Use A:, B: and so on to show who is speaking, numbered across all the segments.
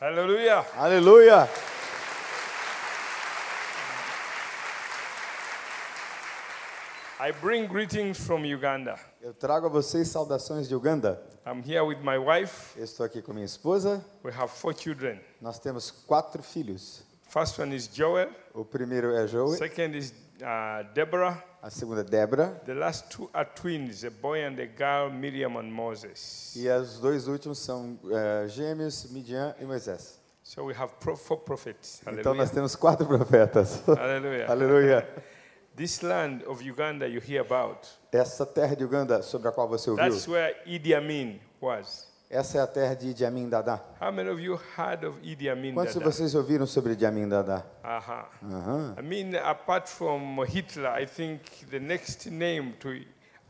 A: Hallelujah.
B: Aleluia!
A: I bring greetings from Uganda.
B: Eu trago a vocês saudações de Uganda.
A: I'm here with my wife.
B: Eu estou aqui com minha esposa.
A: We have four children.
B: Nós temos quatro filhos.
A: First one is Joel.
B: O primeiro é Joey,
A: Second is uh, Deborah.
B: a segunda Débora
A: The last two are twins, a boy and a girl, Miriam and Moses.
B: e os dois últimos são eh, gêmeos, Midian e Moisés.
A: So we have four prophets.
B: Então nós temos quatro profetas.
A: Hallelujah.
B: Aleluia!
A: This land of Uganda you hear about,
B: Essa terra de Uganda sobre a qual você ouviu,
A: that's where Idi Amin was.
B: Essa é a terra de Idi Amin Dada.
A: How many of you heard of Idi Amin?
B: Quantos de
A: Dada?
B: vocês ouviram sobre Idi Amin Dada?
A: Aha.
B: Aham.
A: I mean, apart from Hitler, I think the next name to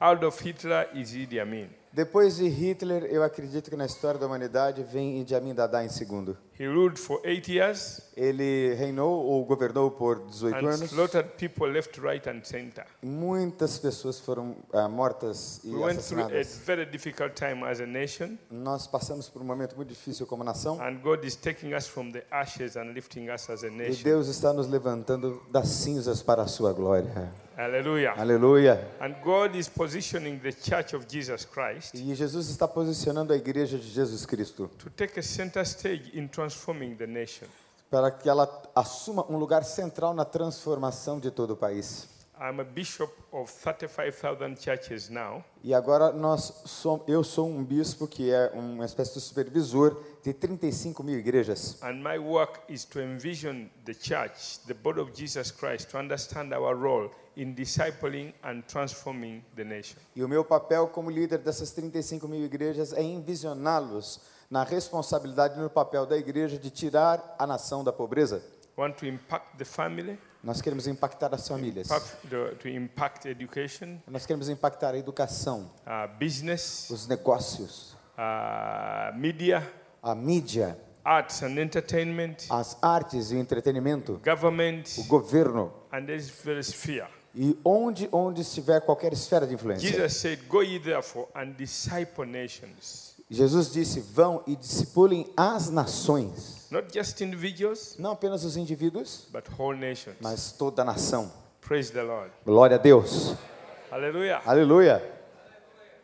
A: of Hitler is Idi Amin.
B: Depois de Hitler, eu acredito que na história da humanidade vem Idi Amin Dada em segundo.
A: He ruled for eight years
B: Ele reinou ou governou por 18
A: and
B: anos.
A: slaughtered people left, right, and center.
B: Muitas pessoas foram ah, mortas e
A: We went through a
B: assassinadas.
A: very difficult time as a nation,
B: Nós passamos por um momento muito difícil como nação
A: and God is taking us from the ashes and lifting us as a
B: e
A: nation.
B: Deus está nos levantando das cinzas para a sua glória.
A: Hallelujah.
B: Aleluia.
A: And God is positioning the church of Jesus Christ
B: E Jesus está posicionando a igreja de Jesus Cristo
A: to take a center stage in transforming the nation.
B: para que ela assuma um lugar central na transformação de todo o país.
A: I'm a bishop of 35,000 churches now.
B: E agora nós som, eu sou um bispo que é uma espécie de supervisor de 35 mil igrejas.
A: And my work is to envision the church, the body of Jesus Christ, to understand our role in discipling and transforming the nation.
B: E o meu papel como líder dessas 35 mil igrejas é envisioná-los na responsabilidade e no papel da igreja de tirar a nação da pobreza.
A: Want to impact the family,
B: Nós queremos impactar as famílias.
A: impact to impact education,
B: Nós queremos impactar a educação,
A: uh, business,
B: os negócios,
A: uh, media,
B: a mídia,
A: arts and entertainment,
B: as artes e o entretenimento,
A: government,
B: o governo
A: and this very sphere.
B: e onde onde estiver qualquer esfera de influência.
A: Jesus said, Go ye therefore and disciple nations.
B: Jesus disse: "Vão e discipulem as nações,
A: Not just individuals,
B: não apenas os indivíduos,
A: but whole nations.
B: mas toda a nação."
A: Praise the Lord.
B: Glória a Deus.
A: Hallelujah.
B: Aleluia.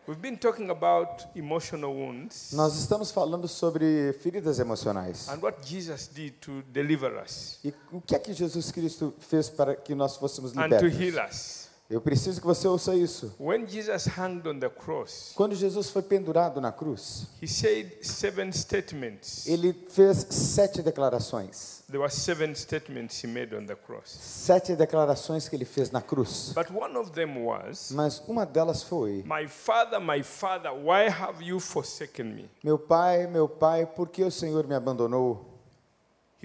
A: We've been talking about emotional wounds
B: Nós estamos falando sobre feridas emocionais.
A: and what Jesus did to deliver us
B: E o que é que Jesus Cristo fez para que nós fôssemos
A: and to heal
B: libertos?
A: us.
B: Eu preciso que você ouça isso.
A: When Jesus hung on the cross,
B: Quando Jesus foi pendurado na cruz,
A: he said seven statements.
B: ele fez sete declarações.
A: There were seven statements he made on the cross.
B: Sete declarações que ele fez na cruz.
A: But one of them was,
B: Mas uma delas foi:
A: My father, my father, why have you forsaken me?
B: Meu pai, meu pai, por que o Senhor me abandonou?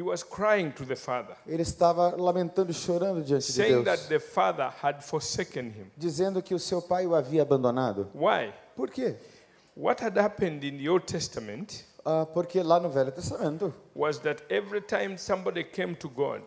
A: He was crying to the father,
B: Ele estava lamentando e chorando diante de
A: saying that
B: Deus,
A: the father had forsaken him.
B: dizendo que o seu pai o havia abandonado.
A: Why?
B: Por quê?
A: What had happened in the Old Testament
B: Ah, porque lá no Velho Testamento,
A: was that every time somebody came to God,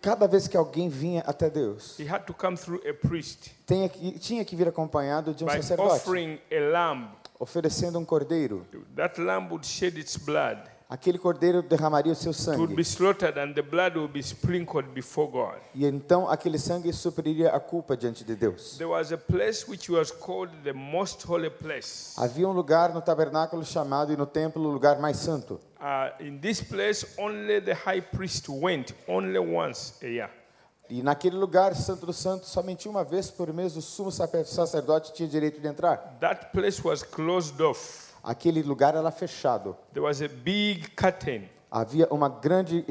B: cada vez que alguém vinha até Deus,
A: he had to come through a priest
B: tinha que, tinha que vir acompanhado de um
A: by
B: sacerdote,
A: offering a lamb.
B: oferecendo um cordeiro.
A: That lamb would shed its blood.
B: Aquele cordeiro derramaria o seu
A: It would be
B: sangue.
A: slaughtered and the blood would be sprinkled before God.
B: E então aquele sangue supriria a culpa diante de Deus.
A: There was a place which was called the most holy place.
B: Havia um lugar no tabernáculo chamado e no templo o lugar mais santo.
A: Uh.
B: E naquele lugar, Santo do Santo, somente uma vez por mês o sumo sacer- sacerdote tinha direito de entrar.
A: That place was closed off.
B: Aquele lugar era fechado.
A: There was a big curtain.
B: Havia uma grande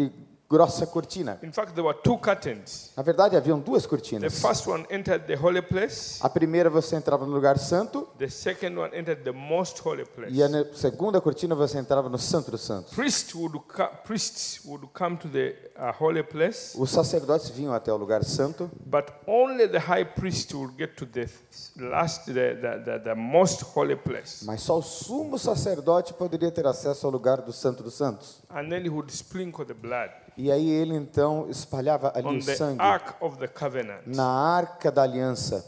B: grossa cortina.
A: In fact, there were two curtains.
B: Na verdade, haviam duas
A: The
B: cortinas.
A: first one entered the holy place,
B: A primeira você entrava no lugar santo
A: the second one entered the most holy place.
B: e a segunda cortina você entrava no Santo dos Santos.
A: Priests would, priests would come to the uh, holy place,
B: Os sacerdotes vinham até o lugar santo,
A: but only the high priest would get to the last, the, the, the, the most holy place.
B: mas só o sumo sacerdote poderia ter acesso ao lugar do Santo dos Santos.
A: And then he would sprinkle the blood
B: E aí ele então espalhava ali o sangue
A: ark of the covenant.
B: na arca da aliança.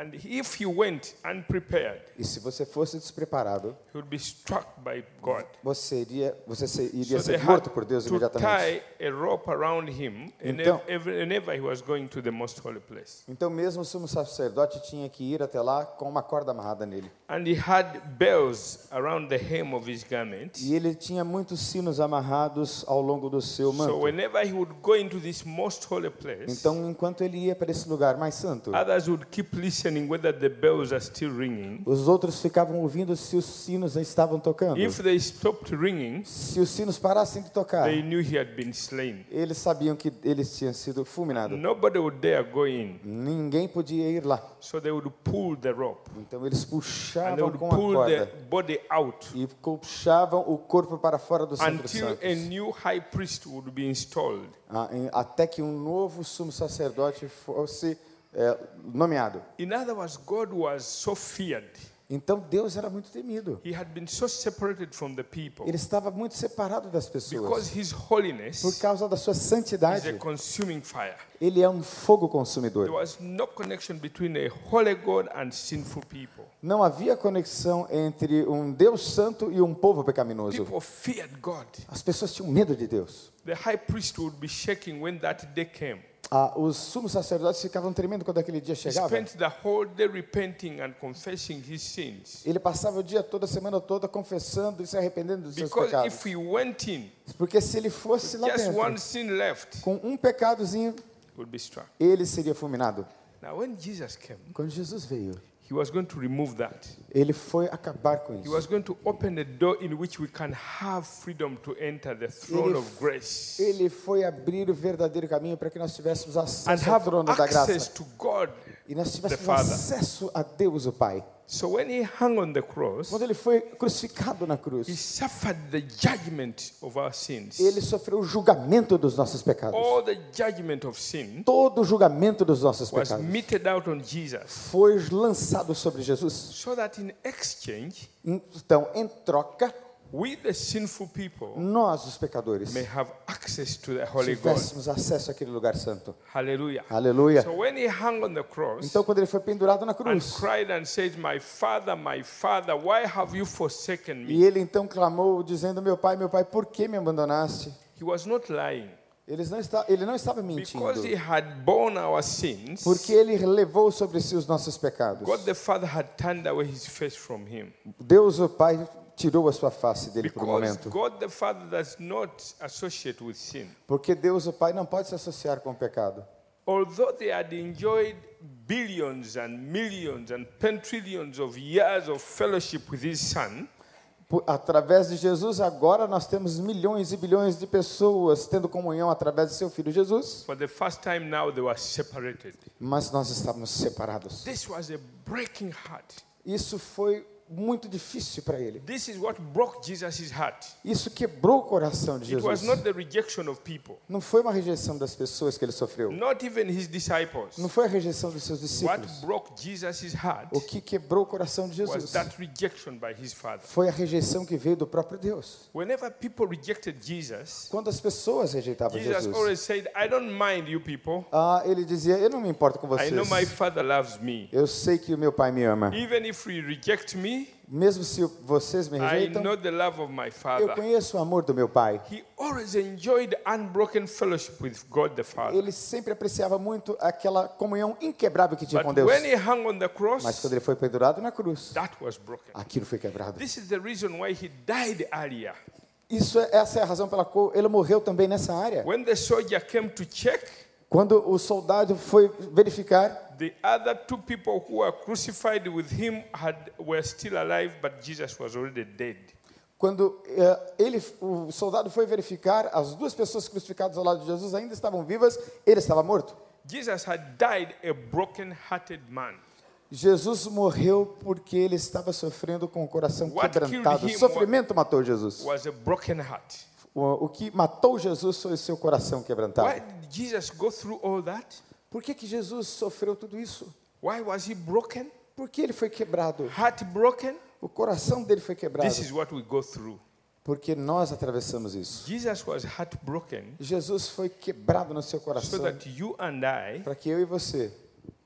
A: And if he went unprepared,
B: E se você fosse despreparado,
A: he would be struck by God.
B: você iria, você iria
A: So
B: ser morto por Deus imediatamente.
A: tie a rope around him
B: Então-
A: whenever, whenever he was going to the most holy place.
B: Então mesmo o sumo sacerdote tinha que ir até lá com uma corda amarrada nele.
A: And he had bells around the hem of his garment.
B: E ele tinha muitos sinos amarrados ao longo do seu
A: So
B: manto.
A: whenever he would go into this most holy place,
B: Então, enquanto ele ia para esse lugar mais santo,
A: others would keep listening whether the bells are still ringing.
B: os outros ficavam ouvindo se os sinos estavam tocando.
A: If they stopped ringing,
B: Se os sinos parassem de tocar,
A: they knew he had been slain.
B: eles sabiam que eles tinham sido fulminados.
A: Nobody would dare go in.
B: Ninguém podia ir lá.
A: So they would pull the rope
B: Então eles
A: and they
B: puxavam
A: would
B: com a
A: pull the
B: corda
A: body out
B: e puxavam o corpo para fora do centro dos
A: until a
B: santos.
A: new high priest would be installed.
B: Ah, Até que um novo sumo sacerdote fosse é, nomeado.
A: In other words, God was so feared.
B: Então Deus era muito temido.
A: He had been so separated from the people
B: Ele estava muito separado das pessoas.
A: because his holiness
B: Por causa da sua santidade, ele é um fogo
A: There
B: consumidor.
A: was no connection between a holy God and sinful people.
B: Não havia conexão entre um Deus santo e um povo pecaminoso. As pessoas tinham medo de Deus.
A: The high priest would be shaking when that day came.
B: Ah, os sumos sacerdotes ficavam tremendo quando aquele dia
A: He
B: chegava.
A: spent the whole day repenting and confessing his sins.
B: Ele passava o dia todo, a semana toda, confessando e se arrependendo dos seus
A: Because
B: pecados.
A: if he went in,
B: Porque se ele fosse lá dentro,
A: sin left,
B: com um pecadozinho, ele seria fulminado.
A: Now, when Jesus came,
B: Quando Jesus veio,
A: he was going to remove that.
B: ele foi acabar com
A: He
B: isso.
A: was going to open a door in which we can have freedom to enter the throne
B: Ele-
A: of grace
B: Ele foi abrir o verdadeiro caminho para que nós tivéssemos
A: and
B: acesso ao
A: have
B: trono da
A: access to God.
B: E nós tivéssemos
A: Father.
B: acesso a Deus, o Pai.
A: So when he hung on the cross,
B: Quando ele foi crucificado na
A: he
B: cruz,
A: suffered the judgment of our sins.
B: ele sofreu o julgamento dos nossos pecados.
A: All the judgment of sin
B: Todo o julgamento dos nossos
A: was
B: pecados
A: meted out on Jesus
B: foi lançado sobre Jesus.
A: so that in exchange,
B: Então, em troca,
A: we the sinful people
B: nós, os pecadores,
A: may have access to the Holy God.
B: tivéssemos acesso àquele lugar santo.
A: Hallelujah.
B: Aleluia.
A: So when he hung on the cross
B: Então, quando ele foi pendurado na
A: and
B: cruz,
A: cried and said, My father, my father, why have you forsaken me?
B: e ele então clamou, dizendo: Meu pai, meu pai, por que me abandonaste?
A: He was not lying
B: não está, ele não estava mentindo,
A: because he had borne our sins.
B: porque ele levou sobre si os nossos pecados.
A: God the Father had turned away his face from him.
B: Deus, o Pai, tirou a sua face dele por um momento. Porque Deus, o Pai, não pode se associar com o pecado.
A: Although they had enjoyed billions and millions and pentrillions of years of fellowship with his Son,
B: Através de Jesus, agora nós temos milhões e bilhões de pessoas tendo comunhão através de seu Filho Jesus,
A: for the first time now they were separated.
B: mas nós estávamos separados.
A: This was a breaking heart.
B: Isso foi muito difícil para ele.
A: This is what broke Jesus' heart.
B: Isso quebrou o coração de
A: It was
B: Jesus.
A: not the rejection of people,
B: Não foi uma rejeição das pessoas que ele sofreu.
A: not even his disciples.
B: Não foi a rejeição dos seus
A: What
B: discípulos.
A: broke Jesus' heart
B: O que quebrou o coração de
A: was
B: Jesus
A: that rejection by his Father.
B: foi a rejeição que veio do próprio Deus. Quando as pessoas rejeitavam
A: Jesus
B: Jesus,
A: said,
B: ah, ele dizia: Eu não me importo com
A: I know my
B: vocês.
A: Father loves me.
B: Eu sei que o meu Pai me ama.
A: Even if you reject me,
B: Mesmo se vocês me
A: I
B: rejeitam,
A: know the love of my
B: eu conheço o amor do meu Pai.
A: He always enjoyed unbroken fellowship with God the Father.
B: Ele sempre apreciava muito aquela comunhão inquebrável que tinha com
A: But
B: Deus.
A: hung on the
B: Mas
A: cross,
B: quando ele foi pendurado na cruz, aquilo foi quebrado.
A: This is the reason why he died earlier.
B: Isso é, essa é a razão pela qual ele morreu também nessa área.
A: When the soldier came to check,
B: Quando o soldado foi verificar,
A: the other two people who were crucified with him had, were still alive, but Jesus was already dead.
B: quando eh, ele, o soldado foi verificar, as duas pessoas crucificadas ao lado de Jesus ainda estavam vivas, ele estava morto.
A: Jesus had died a broken-hearted man.
B: Jesus morreu porque ele estava sofrendo com o coração
A: What
B: quebrantado. O sofrimento matou Jesus.
A: Was a broken heart.
B: O, o que matou Jesus foi o seu coração quebrantado.
A: Why did Jesus go through all that?
B: Por que, que Jesus sofreu tudo isso?
A: Why was he broken?
B: Por que ele foi quebrado?
A: Heart broken?
B: O coração dele foi quebrado.
A: This is what we go through.
B: Porque nós atravessamos isso.
A: Jesus was heartbroken
B: Jesus foi quebrado no seu
A: so
B: coração
A: that you and I
B: para que eu e você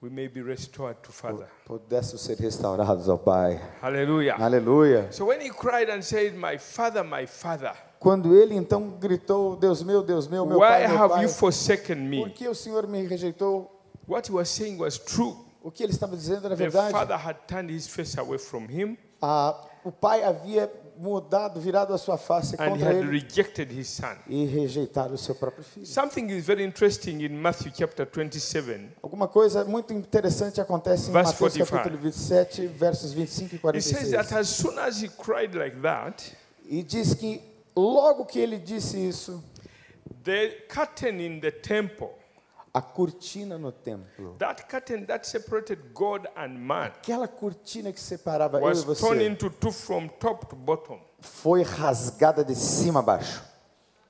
A: we may be restored to Father.
B: pudéssemos ser restaurados ao Pai.
A: Hallelujah.
B: Aleluia.
A: So when he cried and said, My Father, my Father,
B: Quando ele então gritou, Deus meu, Deus meu, meu
A: why
B: Pai, meu
A: have
B: Pai,
A: you forsaken
B: por
A: me?
B: que o Senhor me rejeitou?
A: What he was saying was true.
B: O que ele estava dizendo era
A: The
B: verdade.
A: father had turned his face away from him
B: Ah, o pai havia mudado, virado a sua face
A: and he
B: contra
A: had
B: ele
A: rejected his son.
B: e rejeitado o seu próprio filho.
A: Something is very interesting in Matthew chapter 27.
B: Alguma coisa muito interessante acontece em
A: Verse
B: Mateus
A: 45.
B: capítulo 27, versos 25 e
A: It says
B: 46.
A: that as soon as he cried like that,
B: E diz que logo que ele disse isso,
A: the curtain in the temple,
B: a cortina no templo,
A: that curtain that separated God and man,
B: aquela cortina que separava eu e
A: was torn
B: você,
A: into two from top to bottom.
B: foi rasgada de cima a baixo.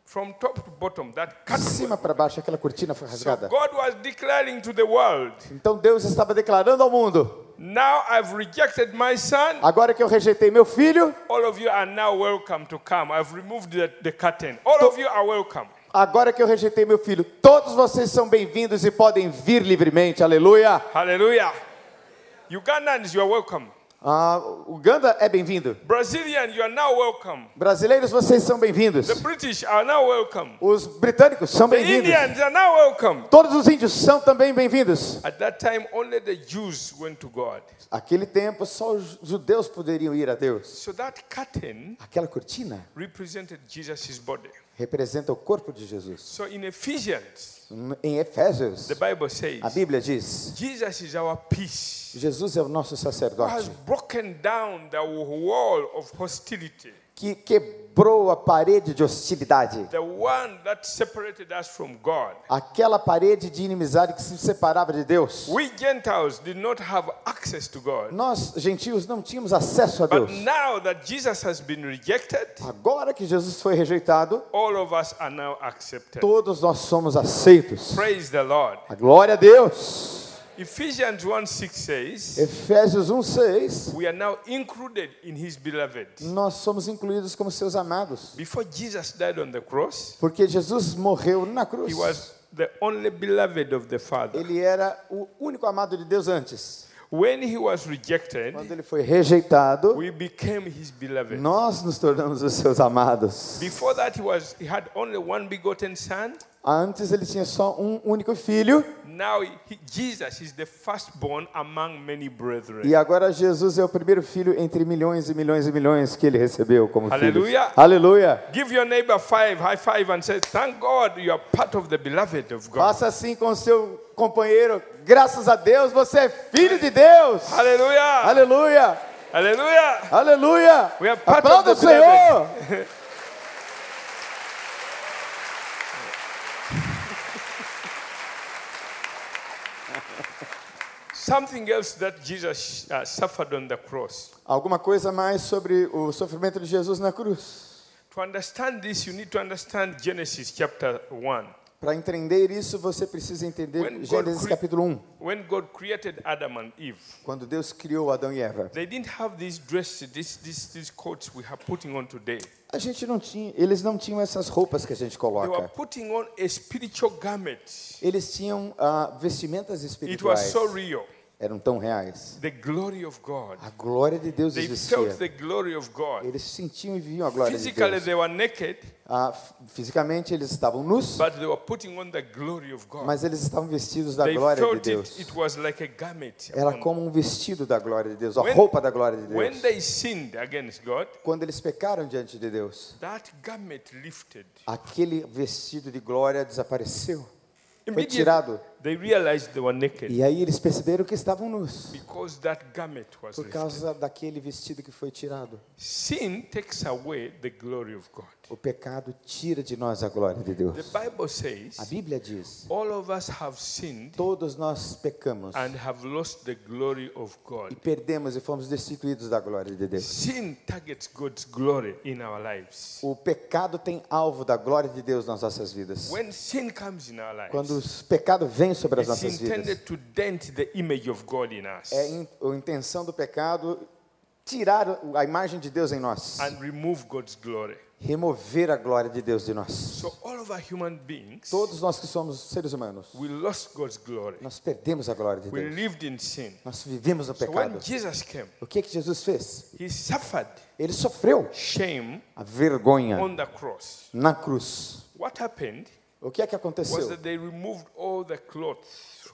A: From top to bottom, that
B: De
A: curtain.
B: cima para baixo aquela cortina foi
A: So
B: rasgada.
A: God was declaring to the world,
B: Então Deus estava declarando ao mundo:
A: Now I've rejected my son.
B: agora que eu rejeitei meu filho,
A: All of you are now welcome to come. I've removed the, the curtain. All of you are welcome.
B: agora que eu rejeitei meu filho, todos vocês são bem-vindos e podem vir livremente. Aleluia.
A: Hallelujah. Ugandans, you are welcome.
B: Ah, Uganda é bem-vindo.
A: Brazilian, you are now welcome.
B: Brasileiros, vocês são bem-vindos.
A: The British are now welcome.
B: Os britânicos são bem-vindos. Todos os índios são também bem-vindos.
A: At that time, only the Jews went to God.
B: Aquele tempo, só os judeus poderiam ir a Deus.
A: So that curtain
B: Aquela cortina
A: represented Jesus' body.
B: representa o corpo de Jesus.
A: So in Ephesians,
B: Em Efésios,
A: the Bible
B: a
A: says,
B: Bíblia diz:
A: Jesus is our peace.
B: Jesus é o nosso
A: Who has
B: sacerdote
A: broken down the wall of hostility.
B: que quebrou a parede de hostilidade,
A: The one that separated us from God.
B: aquela parede de inimizade que se separava de Deus.
A: We Gentiles did not have access to God.
B: Nós, gentios, não tínhamos acesso a
A: But
B: Deus.
A: now that Jesus has been rejected,
B: Agora que Jesus foi rejeitado,
A: all of us are now accepted.
B: todos nós somos aceitos.
A: Praise the Lord.
B: A glória a Deus.
A: Ephesians 1 6 says,
B: Efésios 1:6
A: We are now included in his beloved.
B: Nós somos incluídos como seus amados,
A: Before Jesus died on the cross,
B: porque Jesus morreu na cruz.
A: he was the only beloved of the Father.
B: Ele era o único amado de Deus antes.
A: When he was rejected,
B: Quando ele foi rejeitado,
A: we became his beloved.
B: nós nos tornamos os seus amados.
A: Before that, he was he had only one begotten son.
B: Antes ele tinha só um único filho,
A: Now he, Jesus is the firstborn among many brethren.
B: e agora Jesus é o primeiro filho entre milhões e milhões e milhões que ele recebeu como filho.
A: Aleluia.
B: Aleluia.
A: Give your neighbor five, high five, and say, Thank God you are part of the beloved of God.
B: Faça assim com seu companheiro. Graças a Deus, você é filho de Deus.
A: Hallelujah.
B: Aleluia.
A: Hallelujah.
B: Aleluia.
A: We are part
B: Aplauda
A: of the.
B: Senhor.
A: Something else that Jesus uh, suffered on the cross.
B: Alguma coisa mais sobre o sofrimento de Jesus na cruz?
A: To understand this, you need to understand Genesis chapter 1.
B: Para entender isso, você precisa entender
A: When
B: Gênesis capítulo 1,
A: When God created Adam and Eve,
B: quando Deus criou Adão e Eva.
A: they didn't have these dresses, these, these, these coats we are putting on today.
B: A gente não tinha, eles não tinham essas roupas que a gente
A: They were
B: coloca.
A: putting on a spiritual garment.
B: Eles tinham ah, vestimentas
A: It was
B: espirituais.
A: so real.
B: Eram tão reais. A glória de Deus existia. Eles sentiam e viam a glória de Deus. Ah, fisicamente eles estavam nus, mas eles estavam vestidos da glória de Deus. Era como um vestido da glória de Deus, a roupa da glória de Deus. Quando eles pecaram diante de Deus, aquele vestido de glória desapareceu. Foi tirado.
A: They realized they were naked
B: E aí eles perceberam que estavam nus,
A: because that garment was
B: por
A: lifted.
B: causa daquele vestido que foi tirado.
A: Sin takes away the glory of God.
B: O pecado tira de nós a glória de Deus.
A: The Bible
B: A
A: says
B: Bíblia diz:
A: all of us have sinned
B: todos nós pecamos
A: and have lost the glory of
B: e
A: God.
B: perdemos e fomos destituídos da glória de Deus.
A: Sin targets God's glory in our lives.
B: O pecado tem alvo da glória de Deus nas nossas vidas.
A: When sin comes in our
B: Quando
A: lives,
B: o pecado vem sobre as
A: it's
B: nossas vidas,
A: intended to dent the image of God in us
B: é a intenção do pecado tirar a imagem de Deus em nós
A: and remove God's glory.
B: remover a glória de Deus de nós.
A: So all of our human beings,
B: Todos nós que somos seres humanos,
A: we lost God's glory.
B: nós perdemos a glória de Deus.
A: lived in sin.
B: Nós vivemos no pecado.
A: Jesus came,
B: O que que Jesus fez?
A: he suffered
B: Ele sofreu
A: shame
B: a vergonha
A: on the cross.
B: na cruz.
A: What happened
B: O que é que aconteceu?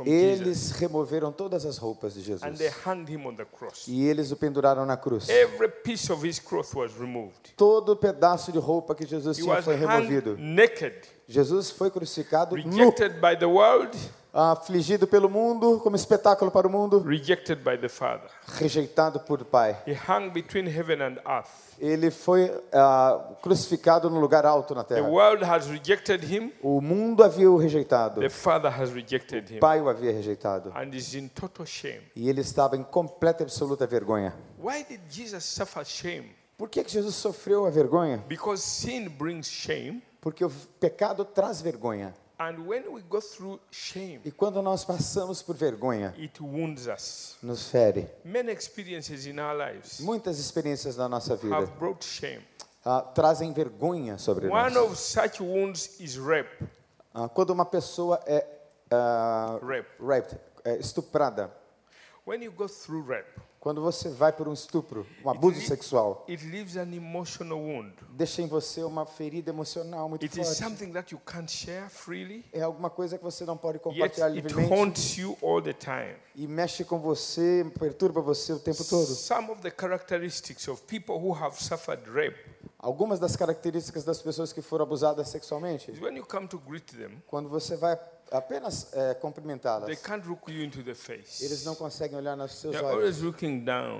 B: Eles removeram todas as roupas de
A: and
B: Jesus
A: they hung him on the cross.
B: e eles o penduraram na cruz.
A: Every piece of his cloth was removed.
B: Todo pedaço de roupa que Jesus tinha foi removido. Jesus foi crucificado nu,
A: the
B: afligido pelo mundo, como espetáculo para o mundo,
A: rejected by the Father.
B: rejeitado por Pai.
A: He hung between heaven and earth.
B: Ele foi ah, crucificado no lugar alto na
A: The
B: terra.
A: world has rejected him,
B: O mundo havia o rejeitado,
A: the Father has rejected
B: o
A: him,
B: Pai o havia rejeitado.
A: and is in total shame.
B: E ele estava em completa e absoluta vergonha.
A: Why did Jesus suffer shame?
B: Por que, que Jesus sofreu a vergonha?
A: Because sin brings shame,
B: Porque o pecado traz vergonha.
A: And when we go through shame,
B: E quando nós passamos por vergonha,
A: it wounds us.
B: nos fere.
A: Many experiences in our lives
B: Muitas experiências da nossa vida
A: have brought shame.
B: ah, trazem vergonha sobre
A: One
B: nós.
A: of such wounds is rape.
B: Ah, quando uma pessoa é
A: Rape.
B: raped, é estuprada,
A: When you go through rape,
B: quando você vai por um estupro, um abuso sexual,
A: it leaves an emotional wound.
B: deixa em você uma ferida emocional muito
A: It is
B: forte.
A: something that you can't share freely,
B: É alguma coisa que você não pode
A: yet
B: compartilhar
A: it
B: livremente
A: haunts you all the time.
B: e mexe com você, perturba você o tempo todo.
A: Some of the characteristics of people who have suffered rape
B: Algumas das características das pessoas que foram abusadas sexualmente,
A: is when you come to greet them,
B: quando você vai apenas é,
A: they
B: cumprimentá-las,
A: can't look you into the
B: eles
A: face.
B: não conseguem olhar nos seus
A: They're
B: olhos.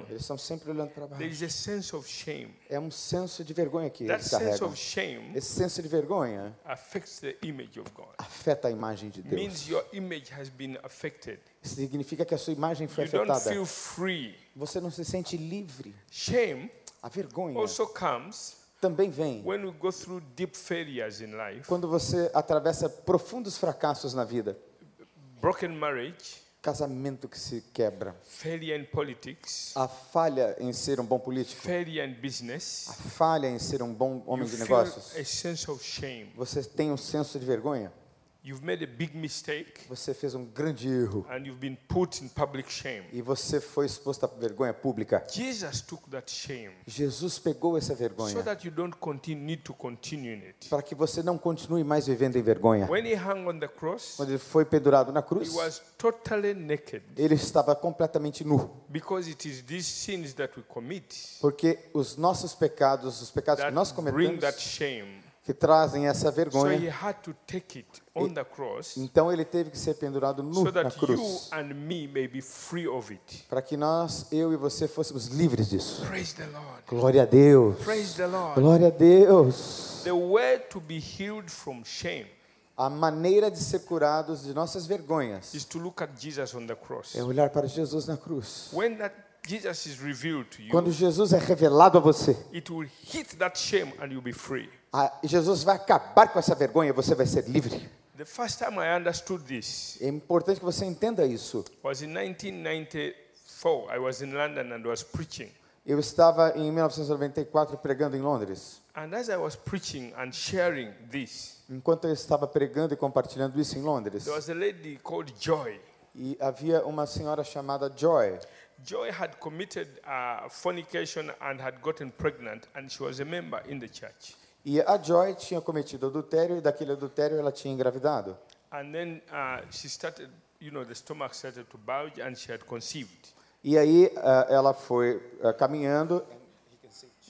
B: Eles estão sempre olhando para baixo.
A: is a sense of shame.
B: É um senso de vergonha que
A: That
B: eles
A: sense
B: carregam.
A: of shame
B: Esse senso de vergonha
A: affects the image of God.
B: afeta a imagem de
A: Means
B: Deus.
A: your image has been affected.
B: Significa que a sua imagem foi
A: You
B: afetada. Você não se sente livre.
A: Shame
B: A vergonha
A: also comes
B: também vem
A: when we go through deep failures in life,
B: quando você atravessa profundos fracassos na vida.
A: broken marriage,
B: Casamento que se quebra.
A: failure in politics,
B: A falha em ser um bom político.
A: failure in business.
B: A falha em ser um bom homem de negócios.
A: a sense of shame.
B: Você tem um senso de vergonha.
A: You've made a big mistake
B: Você fez um grande erro.
A: and you've been put in public shame.
B: E você foi exposto à vergonha pública.
A: Jesus took that shame
B: Jesus pegou essa
A: so
B: vergonha
A: that you don't continue, need to continue in it.
B: para que você não continue mais vivendo em vergonha.
A: When he hung on the cross,
B: Quando ele foi pendurado na
A: he
B: cruz,
A: was totally naked
B: ele estava completamente nu.
A: because it is these sins that we commit
B: Porque os nossos pecados, os pecados que nós
A: that bring that
B: cometemos,
A: shame.
B: que trazem essa
A: So he
B: vergonha,
A: had to take it on the cross
B: então ele teve que ser pendurado nu
A: so
B: na
A: that you
B: cruz.
A: and me may be free of it.
B: Para que nós, eu e você, fôssemos livres disso.
A: Praise the Lord.
B: Glória a Deus.
A: Praise the Lord.
B: Glória a Deus.
A: The way to be healed from shame
B: A maneira de ser curados de nossas vergonhas
A: is to look at Jesus on the cross.
B: é olhar para Jesus na cruz.
A: When that Jesus is revealed to you,
B: Quando Jesus é revelado a você,
A: it will hit that shame and you'll be free.
B: a- Jesus vai acabar com essa vergonha e você vai ser livre.
A: The first time I understood this
B: É importante que você entenda isso.
A: was in 1994. I was in London and was preaching.
B: Eu estava em 1994 pregando em Londres.
A: And as I was preaching and sharing this,
B: Enquanto eu estava pregando e compartilhando isso em Londres,
A: there was a lady called Joy.
B: e havia uma senhora chamada Joy.
A: Joy had committed uh, fornication and had gotten pregnant, and she was a member in the church.
B: E a Joy tinha cometido adultério e daquele adultério ela tinha engravidado.
A: And then uh, she started, you know, the stomach started to bulge and she had conceived.
B: E aí ah, ela foi ah, caminhando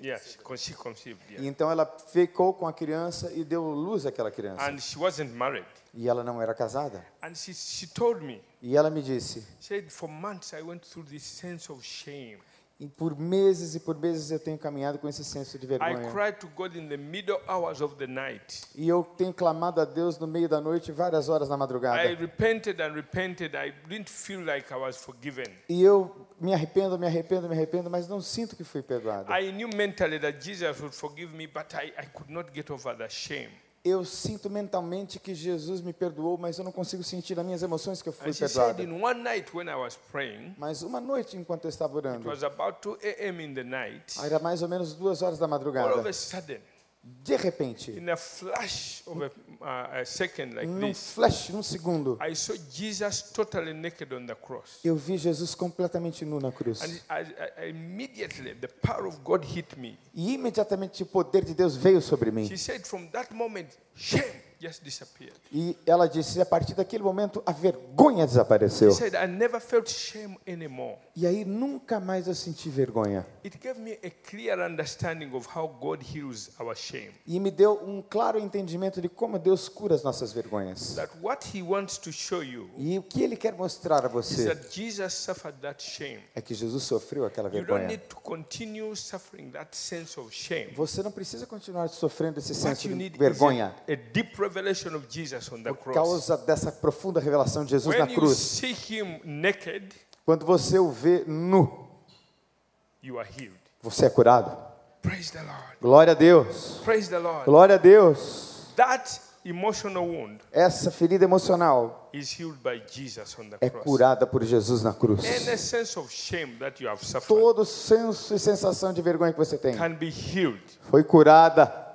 A: Yes, she, con- she conceived, yeah.
B: e então ela ficou com a criança e deu luz àquela criança.
A: And she wasn't married.
B: E ela não era casada.
A: And she, she told me,
B: E ela me disse:
A: said, for months I went through this sense of shame.
B: E por meses e por meses eu tenho caminhado com esse senso de
A: I
B: vergonha.
A: cried to God in the middle hours of the night.
B: E eu tenho clamado a Deus no meio da noite, várias horas na
A: I
B: madrugada.
A: repented and repented. I didn't feel like I was forgiven.
B: E eu me arrependo, me arrependo, me arrependo, mas não sinto que fui perdoado.
A: I knew mentally that Jesus would forgive me, but I, I could not get over the shame.
B: Eu sinto mentalmente que Jesus me perdoou, mas eu não consigo sentir nas minhas emoções que eu fui perdoado.
A: in one night when I was praying,
B: Mas uma noite, enquanto eu estava orando,
A: was about 2 a.m. in the night,
B: era mais ou menos duas horas da madrugada. De repente,
A: in a flash of a, a second like
B: num
A: this,
B: flash, num segundo,
A: I saw Jesus totally naked on the cross.
B: eu vi Jesus completamente nu na cruz.
A: And I, I, immediately, the power of God hit me.
B: E imediatamente o poder de Deus veio sobre mim.
A: She said, from that moment, shame.
B: E ela disse: a partir daquele momento, a vergonha desapareceu.
A: She said, I never felt shame anymore.
B: E aí nunca mais eu senti vergonha.
A: It gave me a clear understanding of how God heals our shame.
B: E me deu um claro entendimento de como Deus cura as nossas vergonhas. E o que Ele quer mostrar a você é que Jesus sofreu aquela vergonha.
A: need to continue suffering that sense of shame.
B: Você não precisa continuar sofrendo esse senso de vergonha
A: a, a deep revelation of Jesus on the
B: por
A: cross.
B: causa dessa profunda revelação de Jesus na
A: When you
B: cruz.
A: see Him naked,
B: Quando você o vê nu,
A: you are healed.
B: você é curado.
A: Praise the Lord.
B: Glória a Deus.
A: Praise the Lord.
B: Glória a Deus.
A: That emotional wound
B: Essa ferida emocional
A: is healed by Jesus on the
B: é
A: cross.
B: curada por Jesus na cruz.
A: Any sense of shame that you have suffered
B: Todo senso e sensação de vergonha que você tem
A: can be healed.
B: foi curada.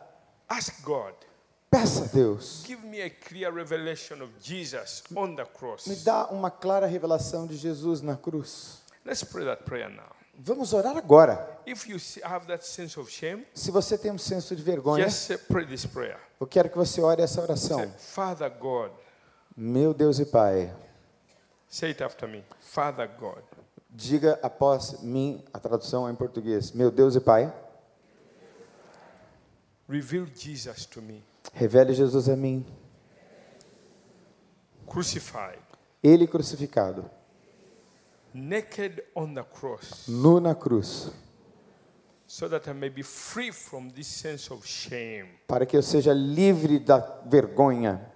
B: Peça a Deus.
A: give me a clear revelation of Jesus on the
B: Me
A: cross.
B: dá uma clara revelação de Jesus na cruz.
A: Let's pray that prayer now.
B: Vamos orar agora.
A: If you see- have that sense of shame,
B: Se você tem um senso de vergonha,
A: just pray this prayer.
B: eu quero que você ore essa
A: Say,
B: oração.
A: Father God,
B: Meu Deus e Pai,
A: say it after me. Father God,
B: diga após mim a tradução em português. Meu Deus e Pai,
A: reveal Jesus to me,
B: revele Jesus a mim.
A: crucified,
B: Ele crucificado,
A: naked on the cross,
B: nu na cruz,
A: so that I may be free from this sense of shame.
B: para que eu seja livre da vergonha.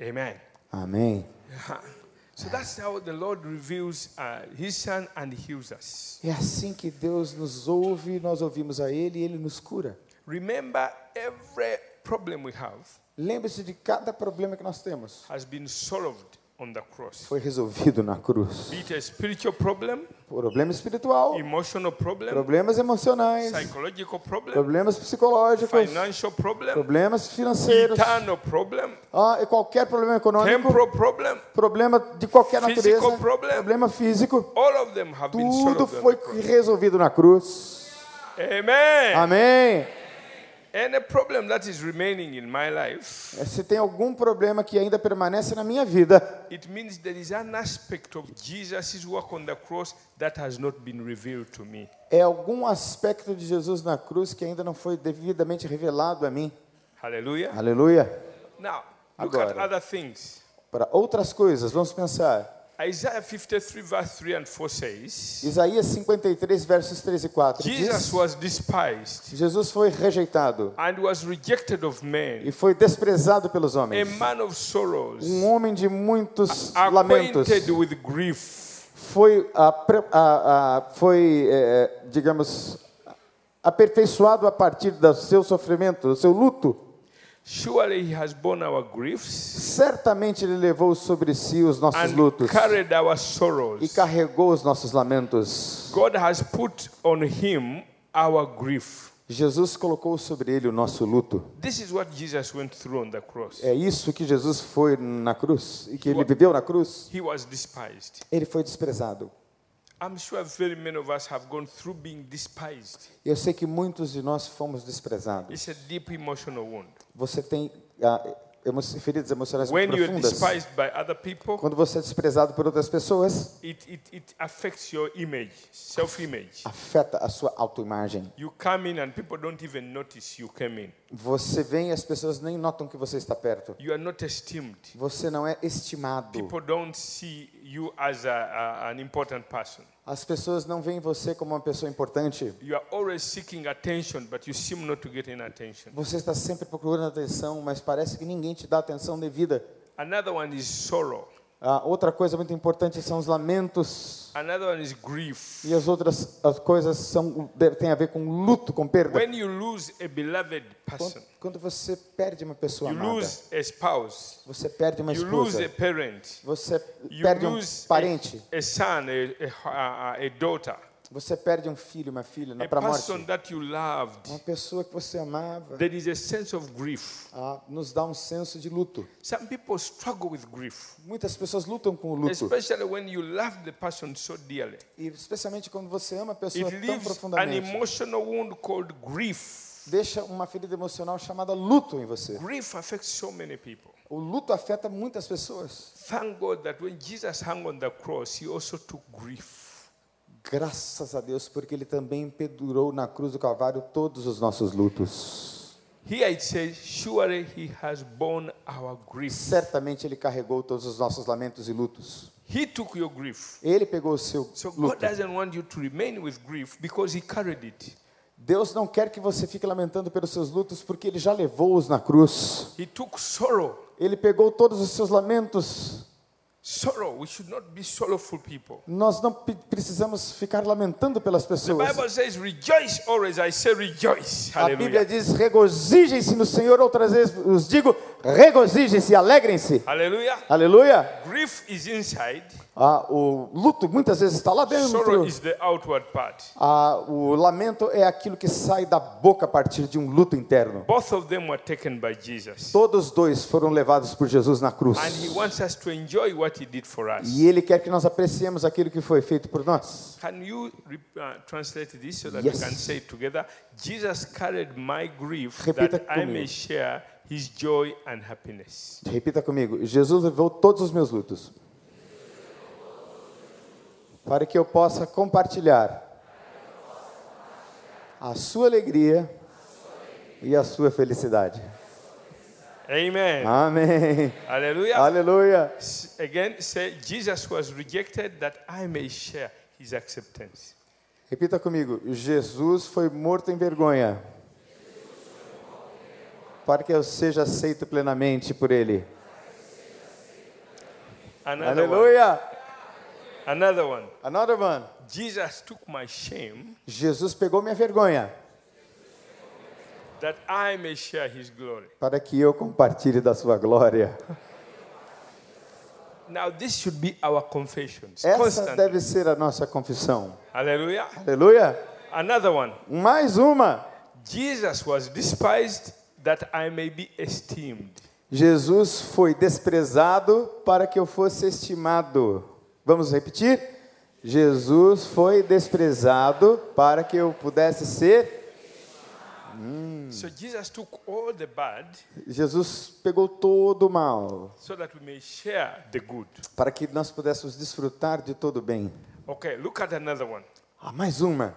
A: Amen.
B: Amém.
A: So that's how the Lord reveals uh, His Son and heals us.
B: É assim que Deus nos ouve, nós ouvimos a Ele e Ele nos cura.
A: Remember, every problem we have
B: Lembre-se de cada problema que nós temos.
A: has been solved on the cross.
B: Foi resolvido na cruz.
A: Be it a spiritual problem,
B: Problema espiritual,
A: emotional problem,
B: problemas emocionais,
A: psychological problem,
B: problemas psicológicos,
A: financial problem,
B: problemas financeiros,
A: eternal problem,
B: ah, e qualquer problema econômico,
A: temporal problem.
B: problema de qualquer
A: Physical
B: natureza,
A: problem.
B: problema físico,
A: All of them have been
B: tudo
A: solved. on
B: foi resolvido na cruz.
A: Amen.
B: Amém. Se tem algum problema que ainda permanece na minha vida,
A: it means there is an aspect of Jesus' work on the cross that has not been revealed to me.
B: é algum aspecto de Jesus na cruz que ainda não foi devidamente revelado a mim.
A: Hallelujah.
B: Aleluia.
A: Now, look at
B: Agora.
A: other things.
B: Para outras coisas, vamos pensar.
A: Isaiah 53, verse 3 and 4 says,
B: Isaías 53, versos 3 e 4
A: Jesus
B: diz:
A: was despised
B: Jesus foi rejeitado
A: and was rejected of men,
B: e foi desprezado pelos
A: a
B: homens.
A: man of sorrows,
B: Um homem de muitos lamentos.
A: acquainted with grief.
B: Foi, apre- a- a- foi é, digamos, aperfeiçoado a partir do seu sofrimento, do seu luto.
A: Surely he has borne our griefs
B: Certamente ele levou sobre si os nossos
A: and
B: lutos
A: carried our
B: e
A: sorrows.
B: carregou os nossos lamentos.
A: God has put on him our grief.
B: Jesus colocou sobre ele o nosso luto.
A: This is what Jesus went through on the cross.
B: É isso que Jesus foi na cruz e que ele viveu na cruz.
A: He was despised.
B: Ele foi desprezado.
A: I'm sure very many of us have gone through being despised.
B: E eu sei que muitos de nós fomos desprezados.
A: It's a deep emotional wound.
B: Você tem ah, emo feridas emocionais
A: When
B: profundas.
A: despised by other people,
B: Quando você é desprezado por outras pessoas,
A: it, it, it affects your image, self image.
B: afeta a sua autoimagem.
A: You come in and people don't even notice you came in.
B: Você vem e as pessoas nem notam que você está perto.
A: You are not esteemed.
B: Você não é estimado.
A: People don't see you as a, a, an important person.
B: As pessoas não veem você como uma pessoa importante.
A: You are always seeking attention, but you seem not to get any attention.
B: Você está sempre procurando atenção, mas parece que ninguém te dá atenção devida.
A: Another one is sorrow.
B: Ah, outra coisa muito importante são os lamentos.
A: Another one is grief.
B: E as outras as coisas são tem a ver com luto, com perda.
A: When you lose a beloved person,
B: Quando, quando você perde uma pessoa
A: you
B: amada,
A: lose a spouse,
B: você perde uma
A: you lose a
B: esposa,
A: parent,
B: você
A: you
B: perde um parente,
A: a, a son, a, a- a daughter.
B: Você perde um filho, uma filha
A: a
B: morte.
A: loved,
B: Uma pessoa que você amava.
A: there is a sense of grief.
B: ah, nos dá um senso de luto.
A: Some people struggle with grief,
B: Muitas pessoas lutam com o luto.
A: especially when you love the person so dearly.
B: E especialmente quando você ama a pessoa
A: It
B: tão
A: leaves an
B: profundamente.
A: emotional wound called grief.
B: Deixa uma ferida emocional chamada luto em você.
A: Grief affects so many people.
B: O luto afeta muitas pessoas.
A: Thank God that when Jesus hung on the cross, he also took grief.
B: Graças a Deus, porque ele também pendurou na cruz do Calvário todos os nossos lutos.
A: Here it says, Surely he has borne our grief.
B: Certamente ele carregou todos os nossos lamentos e lutos.
A: He took your grief.
B: Ele pegou o seu
A: So God
B: luto.
A: doesn't want you to remain with grief because he carried it.
B: Deus não quer que você fique lamentando pelos seus lutos, porque ele já levou-os na cruz.
A: He took sorrow.
B: Ele pegou todos os seus lamentos.
A: Sorrow. We should not be sorrowful people.
B: Nós não precisamos ficar lamentando pelas
A: The
B: pessoas.
A: Bible says, Rejoice always. I say, Rejoice.
B: A Bíblia diz: regozijem-se no Senhor. Outras vezes os digo: regozijem-se, alegrem-se.
A: Hallelujah.
B: Aleluia.
A: Grief is inside,
B: Ah, o luto muitas vezes está lá dentro.
A: is the outward part.
B: Ah, o lamento é aquilo que sai da boca a partir de um luto interno.
A: Both of them were taken by Jesus.
B: Todos dois foram levados por Jesus na cruz. E Ele quer que nós apreciemos aquilo que foi feito por nós.
A: Can you uh, translate this so that
B: Yes.
A: we can say it together? Jesus carried my grief
B: Repita
A: that I
B: comigo.
A: may share his joy and happiness.
B: Repita comigo: Jesus levou todos os meus lutos. Para que eu possa compartilhar a sua alegria e a sua felicidade.
A: Amen.
B: Amém. Aleluia.
A: S- Again, say, Jesus was rejected that I may share his acceptance.
B: Repita comigo: Jesus foi morto em vergonha. Para que eu seja aceito plenamente por Ele.
A: Another one.
B: Aleluia.
A: Another one.
B: Another one.
A: Jesus took my shame
B: Jesus pegou minha vergonha
A: that I may share his glory.
B: para que eu compartilhe da sua glória.
A: Now, this should be our confessions.
B: Essa
A: Constantly.
B: deve ser a nossa confissão.
A: Hallelujah.
B: Aleluia.
A: Another one.
B: Mais uma.
A: Jesus was despised that I may be esteemed.
B: Jesus foi desprezado para que eu fosse estimado. Vamos repetir? Jesus foi desprezado para que eu pudesse ser.
A: So Jesus took all the bad
B: Jesus pegou todo o mal
A: so that we may share the good.
B: para que nós pudéssemos desfrutar de todo o bem.
A: Okay, look at another one.
B: Ah, mais uma.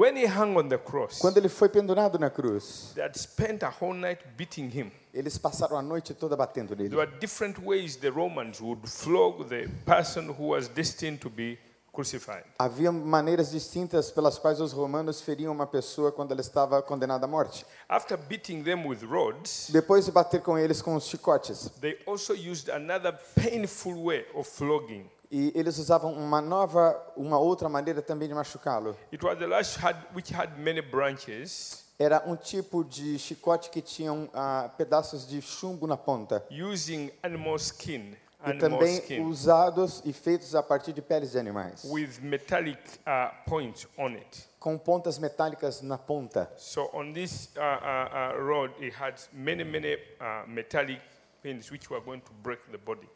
A: When he hung on the cross,
B: Quando ele foi pendurado na cruz,
A: they had spent a whole night beating him.
B: eles passaram a noite toda batendo
A: There
B: nele.
A: were different ways the Romans would flog the person who was destined to be crucified.
B: Havia maneiras distintas pelas quais os romanos feriam uma pessoa quando ela estava condenada à morte.
A: After beating them with rods,
B: Depois de bater com eles com os chicotes.
A: they also used another painful way of flogging.
B: E eles usavam uma nova, uma outra maneira também de machucá-lo.
A: It was the lash had, which had many branches,
B: Era um tipo de chicote que tinham ah, pedaços de chumbo na ponta.
A: using animal skin,
B: E também
A: skin,
B: usados e feitos a partir de peles de animais.
A: with metallic uh, points on it.
B: Com pontas metálicas na ponta.
A: So on this uh, uh, uh, rod, it had many, many uh, metallic pins which were going to break the body.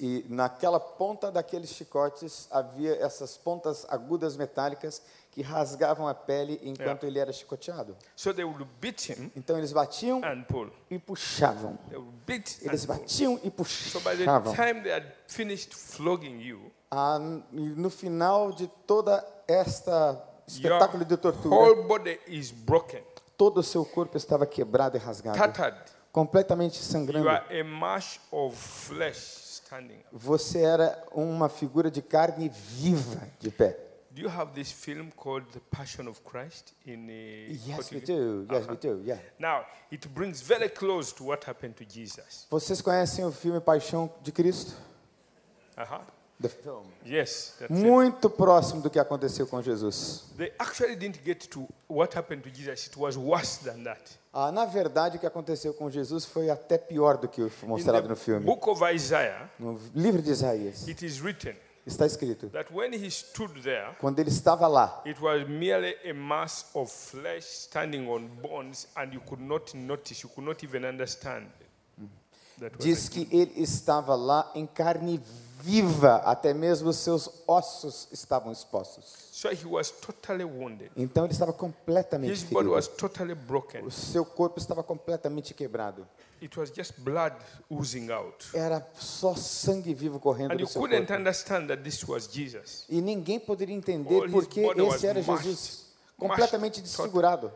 B: E naquela ponta daqueles chicotes havia essas pontas agudas metálicas que rasgavam a pele enquanto ele era chicoteado.
A: So they would beat him
B: Então eles batiam e puxavam.
A: They would beat
B: Eles
A: and pull.
B: batiam e
A: So by the
B: puxavam.
A: time they had finished flogging you,
B: Ah, no final de toda esta espetáculo de tortura,
A: whole body is broken,
B: todo o seu corpo estava quebrado e rasgado,
A: tattered.
B: completamente
A: You
B: sangrando.
A: are a mass of flesh.
B: Você era uma figura de carne viva de pé.
A: Do you have this film called The Passion of Christ in uh,
B: Yes, we do. Yes, we do. Yeah.
A: Now, it brings very close to what happened to Jesus.
B: Vocês conhecem o filme Paixão de Cristo?
A: Uh-huh.
B: The film.
A: Yes, that's it.
B: Muito próximo do que aconteceu com Jesus.
A: They actually didn't get to what happened to Jesus. It was worse than that.
B: Ah, na verdade, o que aconteceu com Jesus foi até pior do que foi mostrado no filme.
A: book of Isaiah,
B: No livro de Isaías,
A: it is written
B: está escrito.
A: that when he stood there,
B: Quando ele estava lá,
A: it was merely a mass of flesh standing on bones, and you could not notice, you could not even understand. That was
B: diz que ele estava lá em carne viva, até mesmo os seus ossos estavam expostos.
A: so he was totally wounded.
B: Então ele estava completamente
A: His body was
B: ferido.
A: totally broken.
B: O seu corpo estava completamente quebrado.
A: It was just blood oozing out.
B: Era só sangue vivo correndo
A: And
B: do
A: you
B: seu
A: couldn't
B: corpo.
A: understand that this was Jesus.
B: E ninguém poderia
A: All
B: entender
A: his
B: porque esse era
A: mashed,
B: Jesus, completamente desfigurado.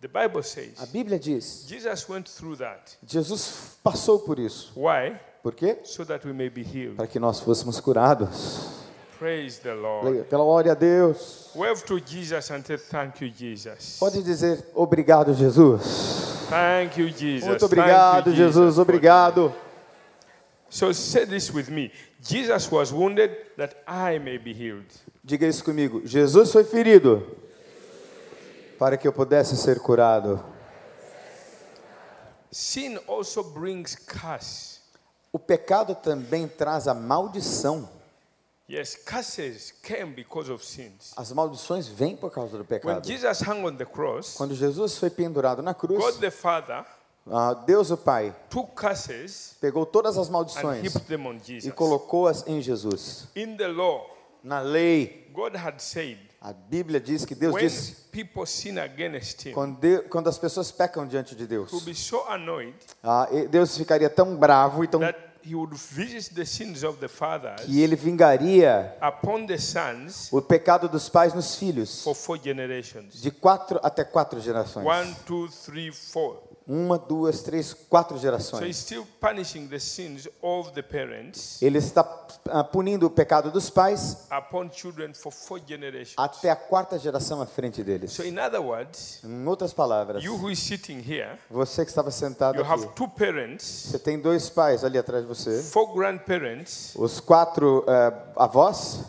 A: The Bible says
B: A Bíblia diz,
A: Jesus went through that.
B: Jesus passou por isso.
A: Why?
B: Por quê?
A: So that we may be healed.
B: Para que nós fôssemos curados.
A: Praise the Lord.
B: Glória a Deus.
A: Wave to Jesus and say, Thank you, Jesus.
B: Pode dizer obrigado, Jesus.
A: Thank you, Jesus.
B: Muito
A: you,
B: obrigado, Jesus. Obrigado.
A: So say this with me. Jesus was wounded that I may be healed.
B: Diga isso comigo. Jesus foi ferido para que eu pudesse ser curado.
A: Sin also brings curse.
B: O pecado também traz a maldição.
A: Yes, curses came because of sins.
B: As maldições vêm por causa do
A: When
B: pecado.
A: Jesus hung on the cross,
B: Quando Jesus foi pendurado na cruz,
A: God the Father
B: ah, Deus o Pai pegou todas as maldições e colocou-as em Jesus. Na lei, a Bíblia diz que Deus
A: when
B: disse
A: people sin against Him,
B: quando, de- quando as pessoas pecam diante de Deus,
A: be so annoyed
B: ah, Deus ficaria tão bravo e tão
A: that He would visit the sins of the fathers
B: que ele vingaria
A: upon the sons
B: o pecado dos pais nos filhos
A: for four generations.
B: de quatro até quatro gerações.
A: One, two, three, four.
B: Uma, duas, três, quatro gerações. Ele está ah, punindo o pecado dos pais até a quarta geração à frente deles. Em outras palavras, você que estava sentado aqui, você tem dois pais ali atrás de você, os quatro eh, avós,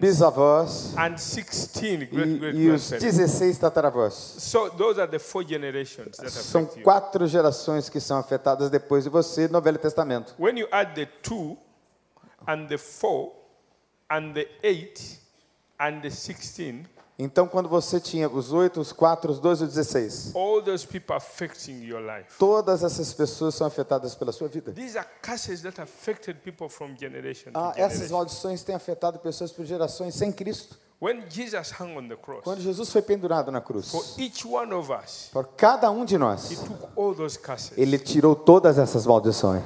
B: bisavós
A: and 16 great
B: e, e os
A: grandparents.
B: 16 tataravós.
A: So, those are the four generations that
B: São quatro gerações que são afetadas depois de você no Velho Testamento.
A: When you add the two and the four and the eight and the 16,
B: Então, quando você tinha os oito, os quatro, os dois e os 16,
A: all those people affecting your life.
B: todas essas pessoas são afetadas pela sua vida.
A: These are curses that affected people from generation to
B: Ah, essas
A: generation.
B: maldições têm afetado pessoas por gerações sem Cristo.
A: When Jesus hung on the cross,
B: Quando Jesus foi pendurado na cruz,
A: for each one of us,
B: por cada um de
A: he
B: nós,
A: took all those curses.
B: ele tirou todas essas maldições.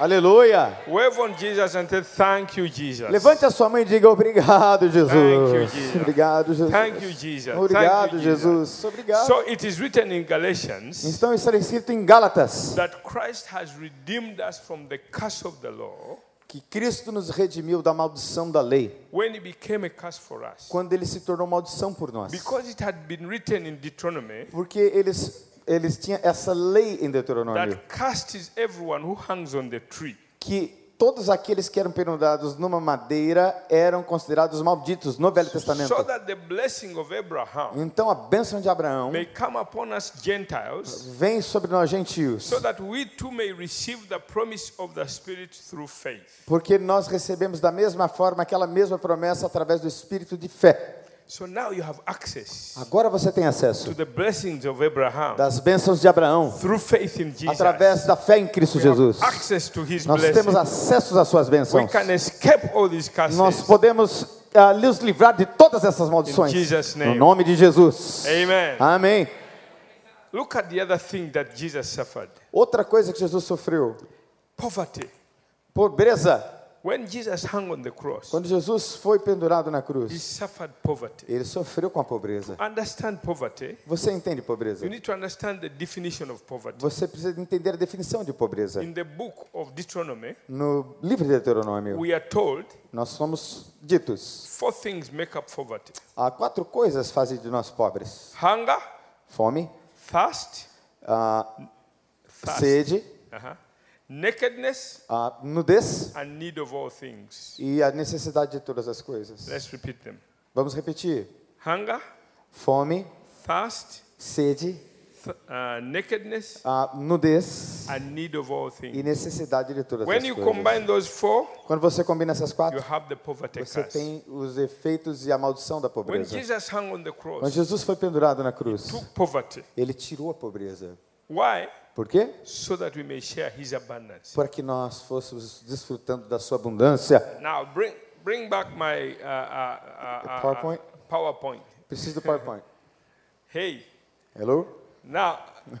B: Aleluia!
A: Wave on Jesus and say, Thank you, Jesus.
B: Levante a sua mão e diga obrigado,
A: Thank you,
B: Jesus.
A: Jesus.
B: Obrigado, Jesus.
A: Thank you, Jesus.
B: Obrigado,
A: Thank you, Jesus.
B: Obrigado.
A: So it is written in Galatians
B: Então está escrito em Gálatas
A: that Christ has redeemed us from the curse of the law
B: que Cristo nos redimiu da maldição da lei,
A: when he became a curse for us.
B: quando ele se tornou maldição por nós.
A: Because it had been written in Deuteronomy
B: Porque eles eles tinham essa lei em Deuteronômio
A: that cursed is everyone who hangs on the tree.
B: que todos aqueles que eram pendurados numa madeira eram considerados malditos no Velho Testamento.
A: So that the blessing of Abraham
B: Então a bênção de Abraão
A: may come upon us Gentiles,
B: vem sobre nós gentios,
A: so that we too may receive the promise of the Spirit through faith.
B: porque nós recebemos da mesma forma aquela mesma promessa através do espírito de fé.
A: So now you have access
B: Agora você tem acesso
A: to the blessings of Abraham
B: das bênçãos de Abraão
A: through faith in Jesus.
B: através da fé em Cristo
A: We have
B: Jesus.
A: access to his
B: Nós
A: blessings.
B: temos acesso às suas
A: We
B: bênçãos.
A: can escape all these curses.
B: Nós podemos ah, nos livrar de todas essas maldições.
A: In Jesus'
B: No
A: name.
B: nome de Jesus.
A: Amen.
B: Amém.
A: Look at the other thing that Jesus suffered
B: Outra coisa que Jesus sofreu,
A: poverty.
B: pobreza.
A: When Jesus hung on the cross,
B: Quando Jesus foi pendurado na
A: he
B: cruz,
A: suffered poverty.
B: ele sofreu com a pobreza.
A: Understand poverty.
B: Você entende pobreza?
A: You need to understand the definition of poverty.
B: Você precisa entender a definição de pobreza.
A: In the book of Deuteronomy,
B: No livro de Deuteronômio,
A: we are told
B: nós somos ditos:
A: four things make up poverty
B: há quatro coisas fazem de nós pobres:
A: hunger,
B: fome,
A: thirst, thirst
B: sede,
A: uh-huh, nakedness,
B: a nudez
A: and need of all things.
B: e a necessidade de todas as coisas.
A: Let's repeat them
B: Vamos repetir:
A: hunger,
B: fome,
A: thirst,
B: sede,
A: th- uh, nakedness,
B: a nudez
A: and need of all
B: e
A: things.
B: necessidade de todas
A: When
B: as
A: you
B: coisas.
A: combine those four,
B: Quando você combina essas
A: you
B: quatro,
A: have the poverty
B: você
A: curse.
B: tem os efeitos e a maldição da
A: When
B: pobreza.
A: Jesus hung on the
B: Quando
A: cross,
B: Jesus foi pendurado na cruz,
A: took poverty.
B: ele tirou a pobreza.
A: Why?
B: Por quê?
A: So that we may share his abundance.
B: Para que nós fôssemos desfrutando da sua abundância.
A: Now, bring, bring back my uh, uh, uh, uh,
B: PowerPoint?
A: uh, PowerPoint.
B: Preciso do PowerPoint.
A: Hey,
B: Hello?
A: now.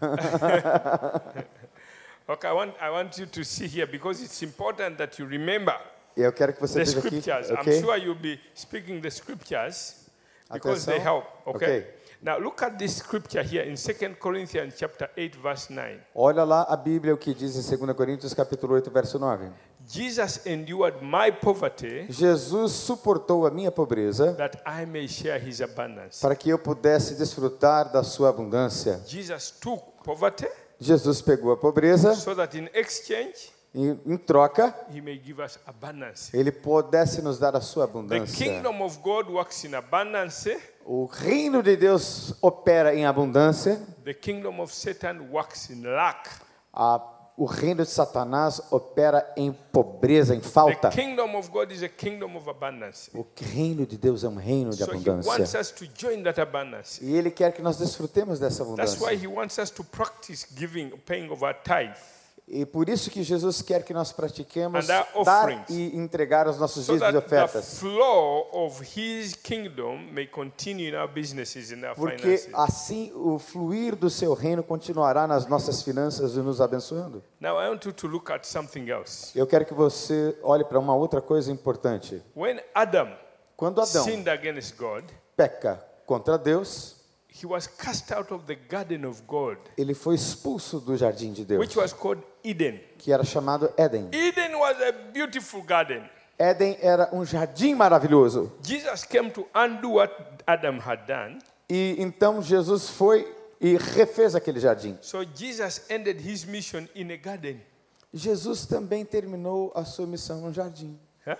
A: okay, I want, I want you to see here because it's important that you remember
B: eu quero que você
A: the
B: veja aqui,
A: scriptures. I'm sure you'll be speaking the scriptures because they
B: Atenção.
A: help. Okay?
B: Ok.
A: Now look at this scripture here in 2 Corinthians chapter 8 verse 9.
B: Olha lá a Bíblia o que diz em 2 Coríntios capítulo 8, verso 9.
A: Jesus endured my poverty
B: Jesus suportou a minha pobreza
A: that I may share his abundance.
B: para que eu pudesse desfrutar da sua abundância.
A: Jesus took poverty
B: Jesus pegou a pobreza
A: so that in exchange
B: e em troca
A: he may give us abundance.
B: ele pudesse nos dar a sua
A: The
B: abundância.
A: kingdom of God works in abundance.
B: O reino de Deus opera em abundância,
A: The kingdom of Satan works in lack.
B: a, o reino de Satanás opera em pobreza, em
A: The
B: falta.
A: kingdom of God is a kingdom of abundance.
B: O reino de Deus é um reino de abundância.
A: us to join that abundance.
B: E ele quer que nós desfrutemos dessa
A: That's why
B: abundância.
A: he wants us to practice giving, paying of our tithe,
B: E por isso que Jesus quer que nós pratiquemos dar e entregar os nossos
A: so
B: dízimos e ofertas.
A: flow of his kingdom may continue in our businesses and our
B: Porque assim o fluir do seu reino continuará nas nossas finanças e nos abençoando.
A: Now I want you to look at something else.
B: Eu quero que você olhe para uma outra coisa importante.
A: When Adam
B: Quando Adão peca contra Deus,
A: he was cast out of the garden of God,
B: ele foi expulso do jardim de Deus,
A: which was called Eden.
B: que era chamado Éden.
A: Eden was a beautiful garden.
B: Éden era um jardim maravilhoso.
A: Jesus came to undo what Adam had done.
B: E então Jesus foi e refez aquele jardim.
A: So Jesus ended his mission in a garden.
B: Jesus também terminou a sua missão num jardim.
A: Huh?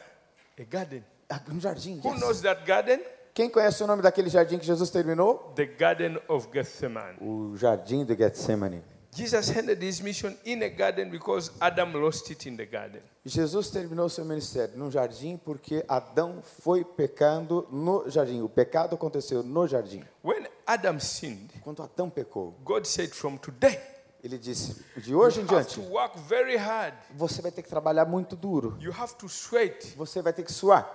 A: A garden.
B: Um jardim.
A: Who
B: yes.
A: knows that garden?
B: Quem conhece o nome daquele jardim que Jesus terminou?
A: The Garden of Gethsemane.
B: O jardim de Getsemane.
A: Jesus ended his mission in a garden because Adam lost it in the garden.
B: Jesus terminou seu ministério num jardim porque Adão foi pecando no jardim. O pecado aconteceu no jardim.
A: When Adam sinned,
B: Quando Adão pecou,
A: God said, From today,
B: ele disse: de hoje em
A: you have
B: diante,
A: to work very hard.
B: você vai ter que trabalhar muito duro.
A: You have to sweat
B: Você vai ter que suar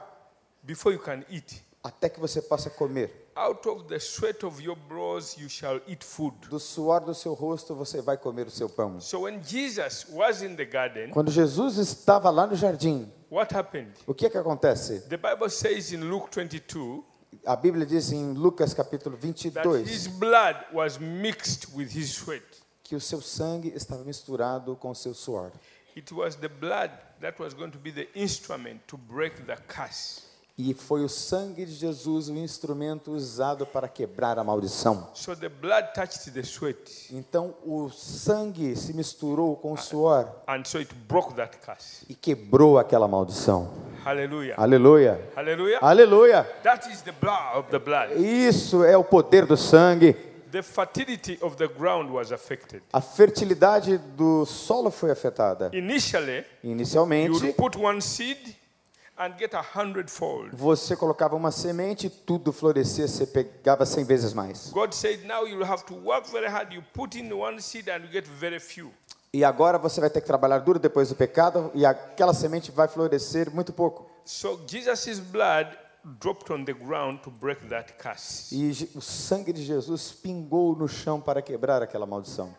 A: before you can eat.
B: Até que você possa comer.
A: Out of the sweat of your brows, you shall eat food.
B: Do suor do seu rosto você vai comer o seu pão.
A: So when Jesus was in the garden,
B: Quando Jesus estava lá no jardim,
A: what happened?
B: o que é que acontece?
A: The Bible says in Luke 22
B: A Bíblia diz em Lucas capítulo
A: that
B: 22
A: his blood was mixed with his sweat.
B: que o seu sangue estava misturado com o seu suor.
A: It was the blood that was going to be the instrument to break the curse.
B: E foi o sangue de Jesus o instrumento usado para quebrar a maldição.
A: So the blood touched the sweat,
B: Então o sangue se misturou com o suor
A: and so it broke that curse.
B: e quebrou aquela maldição. Aleluia. Aleluia.
A: That is the blood of the blood.
B: Isso é o poder do sangue.
A: The fertility of the ground was affected.
B: A fertilidade do solo foi afetada.
A: Initially, you
B: Inicialmente,
A: would put one seed and get a hundredfold.
B: Você colocava uma semente e tudo florescia, você pegava 100 vezes mais.
A: God said, now you'll have to work very hard. You put in one seed and you get very few.
B: E agora você vai ter que trabalhar duro depois do pecado e aquela semente vai florescer muito pouco.
A: So Jesus' blood dropped on the ground to break that curse.
B: E o sangue de Jesus pingou no chão para quebrar aquela maldição.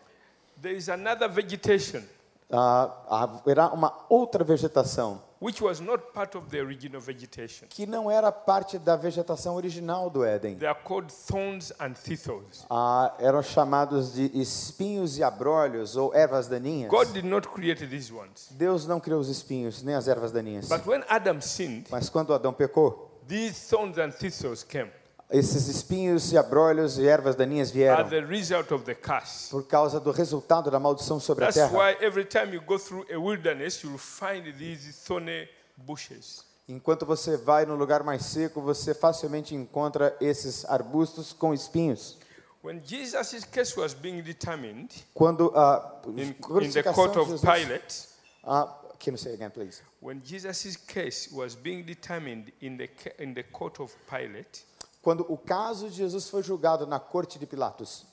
A: There is another vegetation
B: Ah, haverá uma outra vegetação
A: which was not part of the original vegetation.
B: que não era parte da vegetação original do Éden.
A: They are called thorns and thistles.
B: Ah, eram chamados de espinhos e abrolhos ou ervas daninhas.
A: God did not create these ones.
B: Deus não criou os espinhos nem as ervas daninhas.
A: But when Adam sinned,
B: Mas quando Adão pecou,
A: these thorns and thistles came
B: esses espinhos e abrolhos e ervas daninhas vieram
A: are the result of the curse.
B: por causa do resultado da maldição sobre a
A: That's
B: terra.
A: why every time you go through a wilderness, you'll find these thorny bushes.
B: Enquanto você vai no lugar mais seco, você facilmente encontra esses arbustos com espinhos.
A: When Jesus' case was being determined
B: Quando a
A: in, in the court of
B: Jesus...
A: Pilate,
B: Ah, can you say again, please?
A: when Jesus' case was being determined in the, in the court of Pilate,
B: Quando o caso de Jesus foi julgado na corte de Pilatos,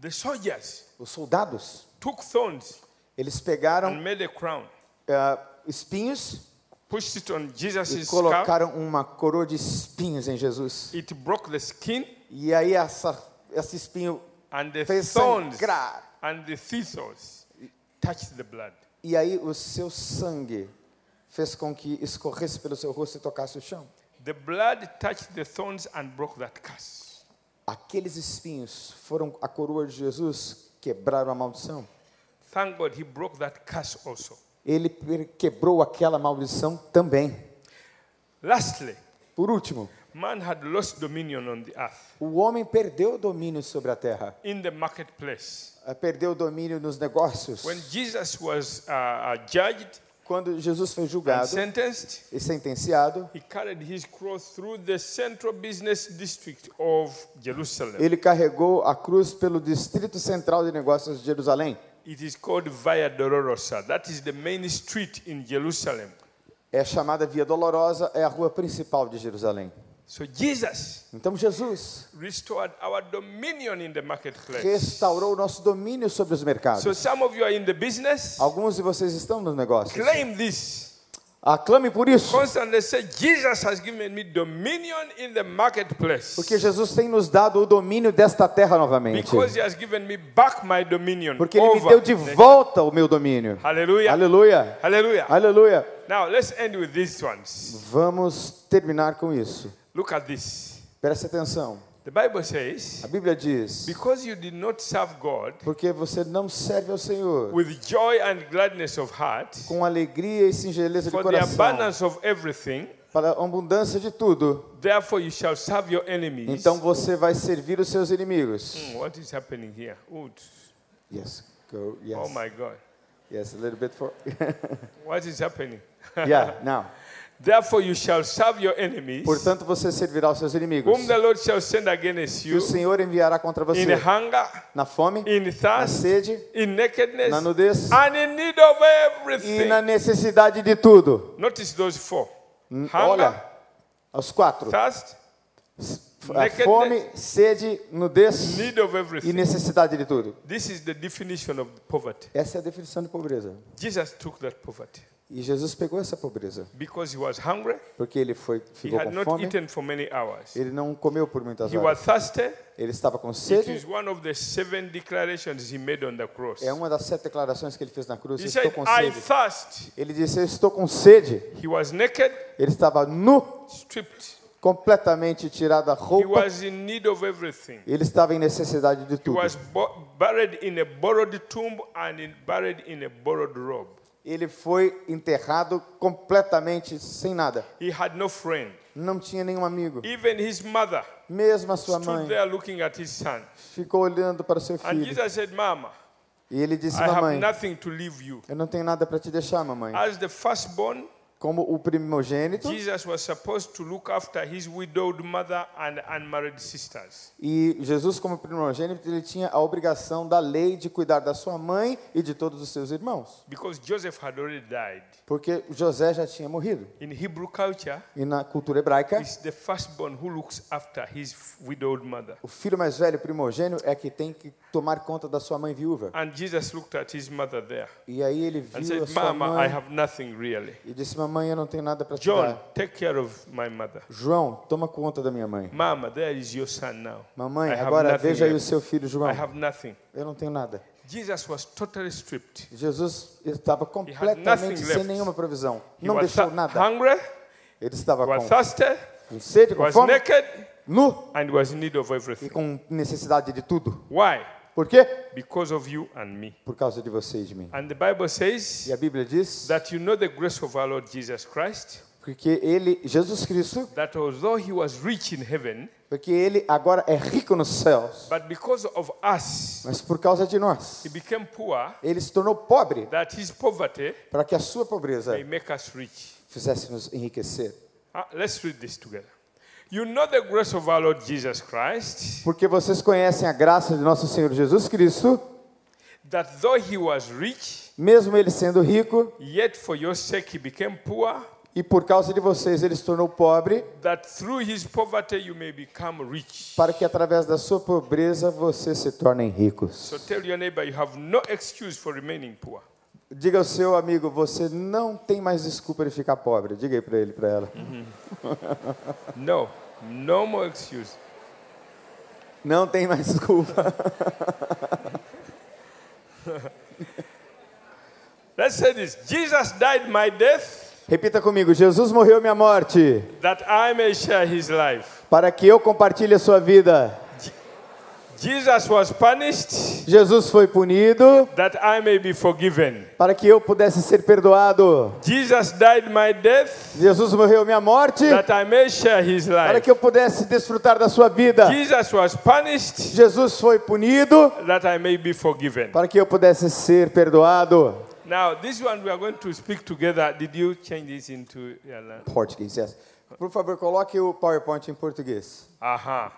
A: the soldiers
B: os soldados,
A: took thorns
B: eles pegaram
A: and made a crown,
B: ah, espinhos
A: pushed it on
B: e
A: Jesus' scalp.
B: colocaram uma coroa de espinhos em Jesus.
A: It broke the skin,
B: E aí essa, esse espinho
A: and the
B: fez
A: thorns
B: sangrar.
A: and the thistles touched the blood.
B: E aí o seu sangue fez com que escorresse pelo seu rosto e tocasse o chão.
A: The blood touched the thorns and broke that curse.
B: Aqueles espinhos foram a coroa de Jesus, quebraram a maldição.
A: Thank God he broke that curse also.
B: Ele quebrou aquela maldição também.
A: Lastly,
B: Por último,
A: man had lost dominion on the earth
B: o homem perdeu o domínio sobre a terra,
A: in the marketplace.
B: eh, perdeu o domínio nos negócios.
A: When Jesus was uh, uh, judged
B: Quando Jesus foi julgado
A: sentenced,
B: e sentenciado, ele carregou a cruz pelo distrito central de negócios de Jerusalém.
A: It is called Via Dolorosa. That is the main street in Jerusalem.
B: É chamada Via Dolorosa, é a rua principal de Jerusalém.
A: So Jesus
B: Então Jesus
A: restored our dominion in the marketplace.
B: restaurou o nosso domínio sobre os mercados.
A: So some of you are in the business.
B: Alguns de vocês estão nos negócios.
A: Claim this.
B: Aclame por isso,
A: Constantly say, Jesus has given me dominion in the marketplace.
B: porque Jesus tem nos dado o domínio desta terra novamente.
A: Because he has given me back my dominion
B: Porque ele me deu de volta o meu domínio.
A: Hallelujah.
B: Aleluia.
A: Hallelujah.
B: Aleluia.
A: Now let's end with these ones.
B: Vamos terminar com isso.
A: Look at this.
B: Preste atenção.
A: The Bible says,
B: A Bíblia diz:
A: because you did not serve God
B: porque você não serve ao Senhor
A: with joy and gladness of heart,
B: com alegria e singeleza de
A: for the
B: coração,
A: abundance of everything,
B: para a abundância de tudo,
A: therefore you shall serve your enemies.
B: então você vai servir os seus inimigos.
A: Hmm, what is happening here? Ooh,
B: Yes. Go. Yes.
A: Oh my God.
B: Yes, a little bit for.
A: What is happening?
B: yeah, now.
A: Therefore you shall serve your enemies,
B: Portanto, você servirá os seus inimigos.
A: whom the Lord shall send against
B: Que
A: you
B: o Senhor enviará contra você
A: in hunger,
B: na fome,
A: in
B: na
A: thirst,
B: sede,
A: in nakedness,
B: na nudez
A: and in need of
B: e
A: everything.
B: na necessidade de tudo.
A: Notice those four.
B: Hum,
A: Hunger,
B: Olha, aos quatro:
A: thirst,
B: fome, sede, nudez
A: need of
B: e necessidade de tudo.
A: This is the definition of poverty.
B: Essa é a definição de pobreza.
A: Jesus took that poverty
B: E Jesus pegou essa pobreza,
A: because he was hungry.
B: porque ele foi
A: He
B: ficou
A: had
B: com
A: not
B: fome,
A: eaten for many hours.
B: ele não comeu por muitas
A: He was
B: horas.
A: thirsty.
B: Ele estava com
A: It
B: sede.
A: is one of the seven declarations he made on the cross.
B: É uma das sete declarações que ele fez na cruz.
A: He
B: estou
A: said,
B: com
A: I
B: sede.
A: thirst.
B: Ele disse: Eu estou com sede.
A: He was naked,
B: Ele estava nu,
A: stripped.
B: completamente tirado a
A: He
B: roupa.
A: was.
B: Ele estava em necessidade de
A: He
B: tudo.
A: And.
B: Ele foi enterrado completamente sem nada.
A: He had no friend.
B: Não tinha nenhum amigo.
A: Even his mother
B: Mesmo a sua mãe
A: there looking at his son.
B: ficou olhando para seu
A: And
B: filho.
A: Jesus said, Mama,
B: E ele disse:
A: I have
B: Mamãe,
A: nothing to leave you.
B: eu não tenho nada para te deixar, mamãe.
A: As the firstborn,
B: Como o primogênito.
A: Jesus was supposed to look after his widowed mother and unmarried sisters.
B: E Jesus, como primogênito, ele tinha a obrigação da lei de cuidar da sua mãe e de todos os seus irmãos.
A: Because Joseph had already died.
B: Porque José já tinha morrido.
A: In Hebrew culture,
B: E na cultura hebraica,
A: it's the firstborn who looks after his widowed mother.
B: o filho mais velho, primogênito, é que tem que tomar conta da sua mãe viúva.
A: And Jesus looked at his mother there
B: E aí ele
A: and
B: viu a
A: said,
B: sua
A: Mama, I
B: mãe
A: have nothing really.
B: e disse: Mamãe, eu não tenho nada para te
A: John,
B: dar.
A: take care of my mother.
B: João, toma conta da minha mãe.
A: Mama, there is your son now.
B: Mamãe,
A: I have
B: agora
A: nothing
B: veja aí o
A: left.
B: seu filho João.
A: I have nothing.
B: Eu não tenho nada.
A: Jesus was totally stripped.
B: Jesus estava
A: nothing
B: completamente sem
A: left.
B: nenhuma provisão.
A: He
B: Não
A: was
B: deixou nada.
A: hungry,
B: Ele estava
A: was
B: com,
A: thirsty,
B: com sede, com
A: was
B: fome,
A: naked,
B: nu
A: and was in need of
B: e
A: everything.
B: com necessidade de tudo.
A: Why?
B: Por quê?
A: Because of you and me.
B: Por causa de você e de mim.
A: And the Bible says
B: E a Bíblia diz
A: that you know the grace of our Lord Jesus Christ,
B: porque ele, Jesus Cristo,
A: that although he was rich in heaven,
B: porque ele agora é rico nos céus,
A: but because of us,
B: mas por causa de nós,
A: he became poor,
B: ele se tornou pobre
A: that his poverty
B: para que a sua pobreza
A: may make us rich.
B: fizesse nos enriquecer.
A: Uh, let's read this together. You know the grace of our Lord Jesus Christ,
B: Porque vocês conhecem a graça de nosso Senhor Jesus Cristo,
A: that though he was rich,
B: mesmo ele sendo rico,
A: yet for your sake he became poor,
B: e por causa de vocês ele se tornou pobre,
A: that through his poverty you may become rich.
B: para que através da sua pobreza vocês se tornem ricos.
A: So tell your neighbor you have no excuse for remaining poor.
B: Diga ao seu amigo, você não tem mais desculpa de ficar pobre. Diga aí para ele, para ela.
A: No, no more excuse.
B: Não tem mais desculpa.
A: Let's say this Jesus died my death
B: Repita comigo: Jesus morreu minha morte
A: that I may share his life.
B: para que eu compartilhe a sua vida.
A: Jesus was punished
B: Jesus foi punido
A: that I may be forgiven.
B: para que eu pudesse ser perdoado.
A: Jesus died my death
B: Jesus morreu minha morte
A: that I may share his
B: para
A: life.
B: que eu pudesse desfrutar da sua vida.
A: Jesus was punished
B: Jesus foi punido
A: that I may be forgiven.
B: para que eu pudesse ser perdoado.
A: Now, this one we are going to speak together. Did you change this into?
B: Português, yes. Por favor, coloque o PowerPoint em português.
A: Aha.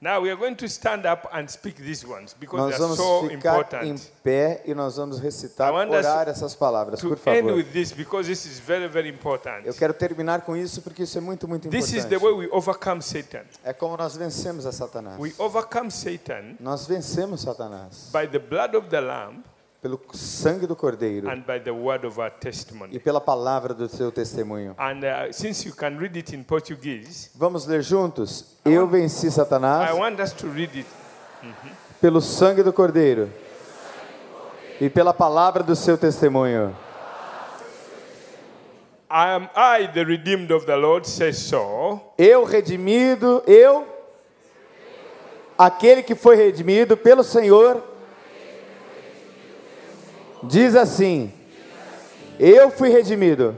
A: Now we are going to stand up and speak these ones because
B: Nós
A: they are
B: vamos
A: so
B: ficar
A: important.
B: em pé e nós vamos recitar, orar essas palavras, por
A: end
B: favor.
A: with this because this is very, very important.
B: Eu quero terminar com isso porque isso é muito, muito
A: This is the way
B: importante.
A: we overcome Satan.
B: É como nós vencemos a Satanás.
A: We overcome Satan
B: Nós vencemos Satanás
A: by the blood of the Lamb
B: pelo sangue do Cordeiro
A: and by the word of our
B: e pela palavra do seu testemunho.
A: And uh, since you can read it in Portuguese,
B: Vamos ler juntos? Eu venci
A: I
B: Satanás
A: want us to read it.
B: pelo sangue do Cordeiro e pela palavra do seu testemunho.
A: I am I, the redeemed of the Lord, says so.
B: Eu redimido, eu, aquele que foi redimido pelo Senhor, diz assim: Eu fui redimido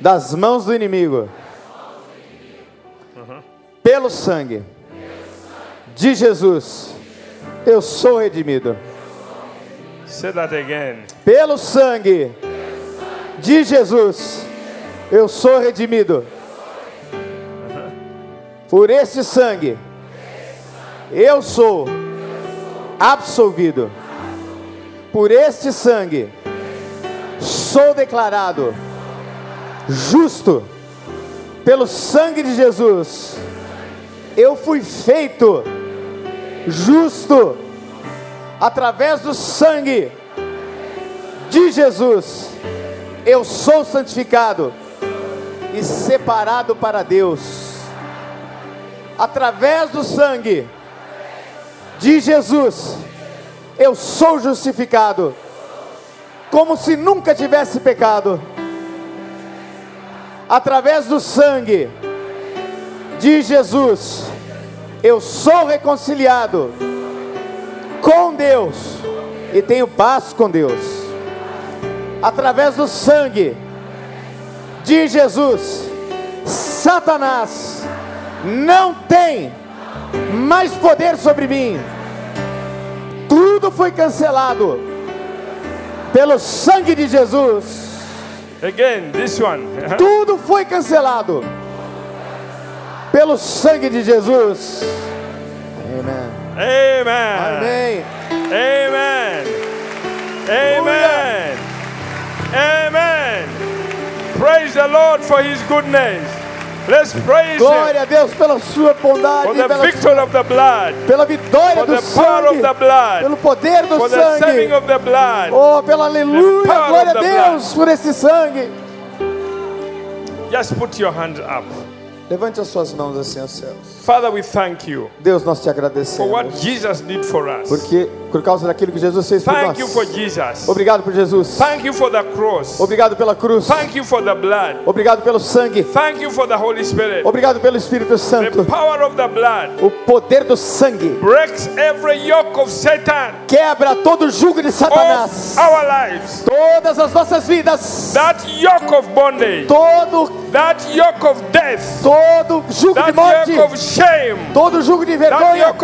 B: das mãos do inimigo, pelo sangue de Jesus. Eu sou redimido
A: Say that again.
B: pelo sangue de Jesus. Eu sou redimido. Por este sangue, eu sou absolvido. Por este sangue, sou declarado justo. Pelo sangue de Jesus, eu fui feito justo. Através do sangue de Jesus, eu sou santificado e separado para Deus. Através do sangue de Jesus, eu sou justificado, como se nunca tivesse pecado. Através do sangue de Jesus, eu sou reconciliado com Deus e tenho paz com Deus. Através do sangue de Jesus, Satanás não tem mais poder sobre mim. Tudo foi cancelado pelo sangue de Jesus.
A: Again, this one.
B: Tudo foi cancelado pelo sangue de Jesus. Amém.
A: Amen.
B: Amém.
A: Amen. Amen. Amen. Praise the Lord for his goodness. Let's praise him
B: Glória a Deus pela sua bondade,
A: for the
B: pela,
A: victory of the blood,
B: pela vitória
A: for
B: do
A: the power of
B: sangue,
A: the blood,
B: pelo poder do
A: for the saving
B: sangue.
A: of the blood.
B: Oh, pela aleluia,
A: power
B: glória a
A: of the
B: Deus por esse sangue.
A: Just put your hand up.
B: Levante as suas mãos assim aos céus.
A: Father, we thank you
B: Deus, nós te
A: for what
B: agradecemos.
A: Jesus did for us.
B: Porque por causa daquilo que Jesus fez por
A: Thank you for
B: nós.
A: Jesus.
B: Obrigado por Jesus.
A: Thank you for the cross.
B: Obrigado pela cruz.
A: Thank you for the blood.
B: Obrigado pelo sangue.
A: Thank you for the Holy Spirit.
B: Obrigado pelo Espírito
A: The
B: Santo.
A: power of the blood
B: O poder do sangue
A: breaks every yoke of Satan
B: quebra todo o jugo de Satanás.
A: our lives.
B: Todas as nossas vidas.
A: That yoke of bondage
B: Todo
A: That yoke of death,
B: todo jugo de morte,
A: of
B: todo jugo de vergonha,
A: of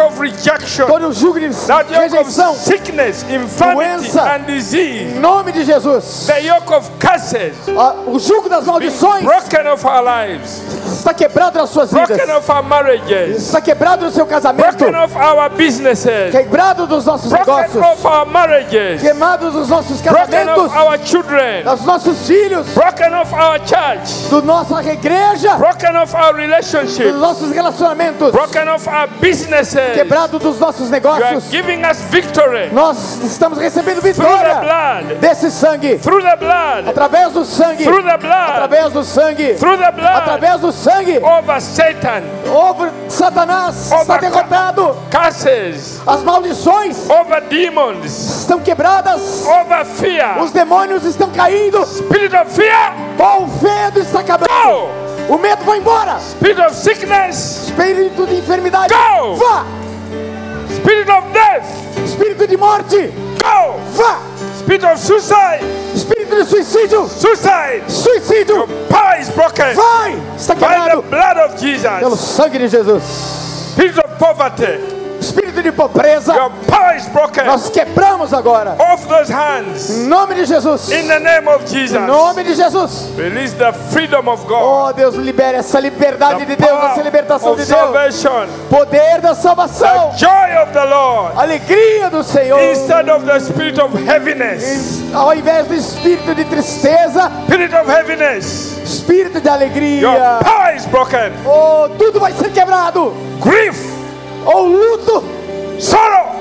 B: todo jugo de
A: of
B: rejeição,
A: sickness,
B: doença.
A: and disease,
B: em nome de Jesus.
A: the yoke of curses,
B: Ah, O jugo das maldições
A: broken off our lives,
B: está quebrado nas suas vidas,
A: broken off our marriages,
B: está quebrado no seu casamento,
A: broken off our businesses,
B: quebrado dos nossos
A: broken
B: negócios,
A: off our marriages,
B: queimados dos nossos
A: broken
B: casamentos,
A: off our children,
B: dos nossos filhos,
A: broken off our church,
B: da nossa igreja,
A: broken off our
B: dos
A: relationships,
B: nossos relacionamentos,
A: broken off our businesses.
B: quebrado dos nossos
A: You are
B: negócios.
A: giving us victory.
B: Nós estamos recebendo
A: through the
B: vitória
A: blood,
B: desse sangue,
A: through the blood,
B: através do sangue,
A: through the blood,
B: através do sangue,
A: through the blood.
B: Através do sangue.
A: over Satan,
B: Over Satanás.
A: Over
B: está derrotado.
A: curses,
B: As maldições
A: over demons,
B: estão quebradas.
A: over fear,
B: Os demônios estão caindo.
A: spirit of fear,
B: O medo está acabando.
A: go,
B: O medo vai embora.
A: spirit of sickness,
B: Espírito de enfermidade.
A: Go!
B: Vá.
A: spirit of death,
B: Espírito de morte.
A: go,
B: Vá.
A: spirit of suicide,
B: Espírito de suicídio.
A: suicide,
B: Suicídio.
A: power is broken
B: Vai. Está
A: by the
B: quebrado.
A: blood of
B: Pelo
A: Jesus,
B: sangue de Jesus.
A: spirit of poverty,
B: de pobreza.
A: your power is broken
B: Nós quebramos agora.
A: off those hands.
B: Em nome de Jesus.
A: In the name of
B: Em nome de Jesus.
A: release the freedom of God,
B: Oh Deus, libere essa liberdade de Deus, essa libertação de Deus. Poder da salvação.
A: the joy of the Lord,
B: Alegria do Senhor.
A: instead of the spirit of heaviness,
B: Ao invés do espírito de tristeza,
A: spirit of heaviness.
B: espírito de
A: Your
B: alegria.
A: power is broken.
B: Oh, tudo vai ser quebrado.
A: Grief,
B: Oh, luto,
A: sorrow,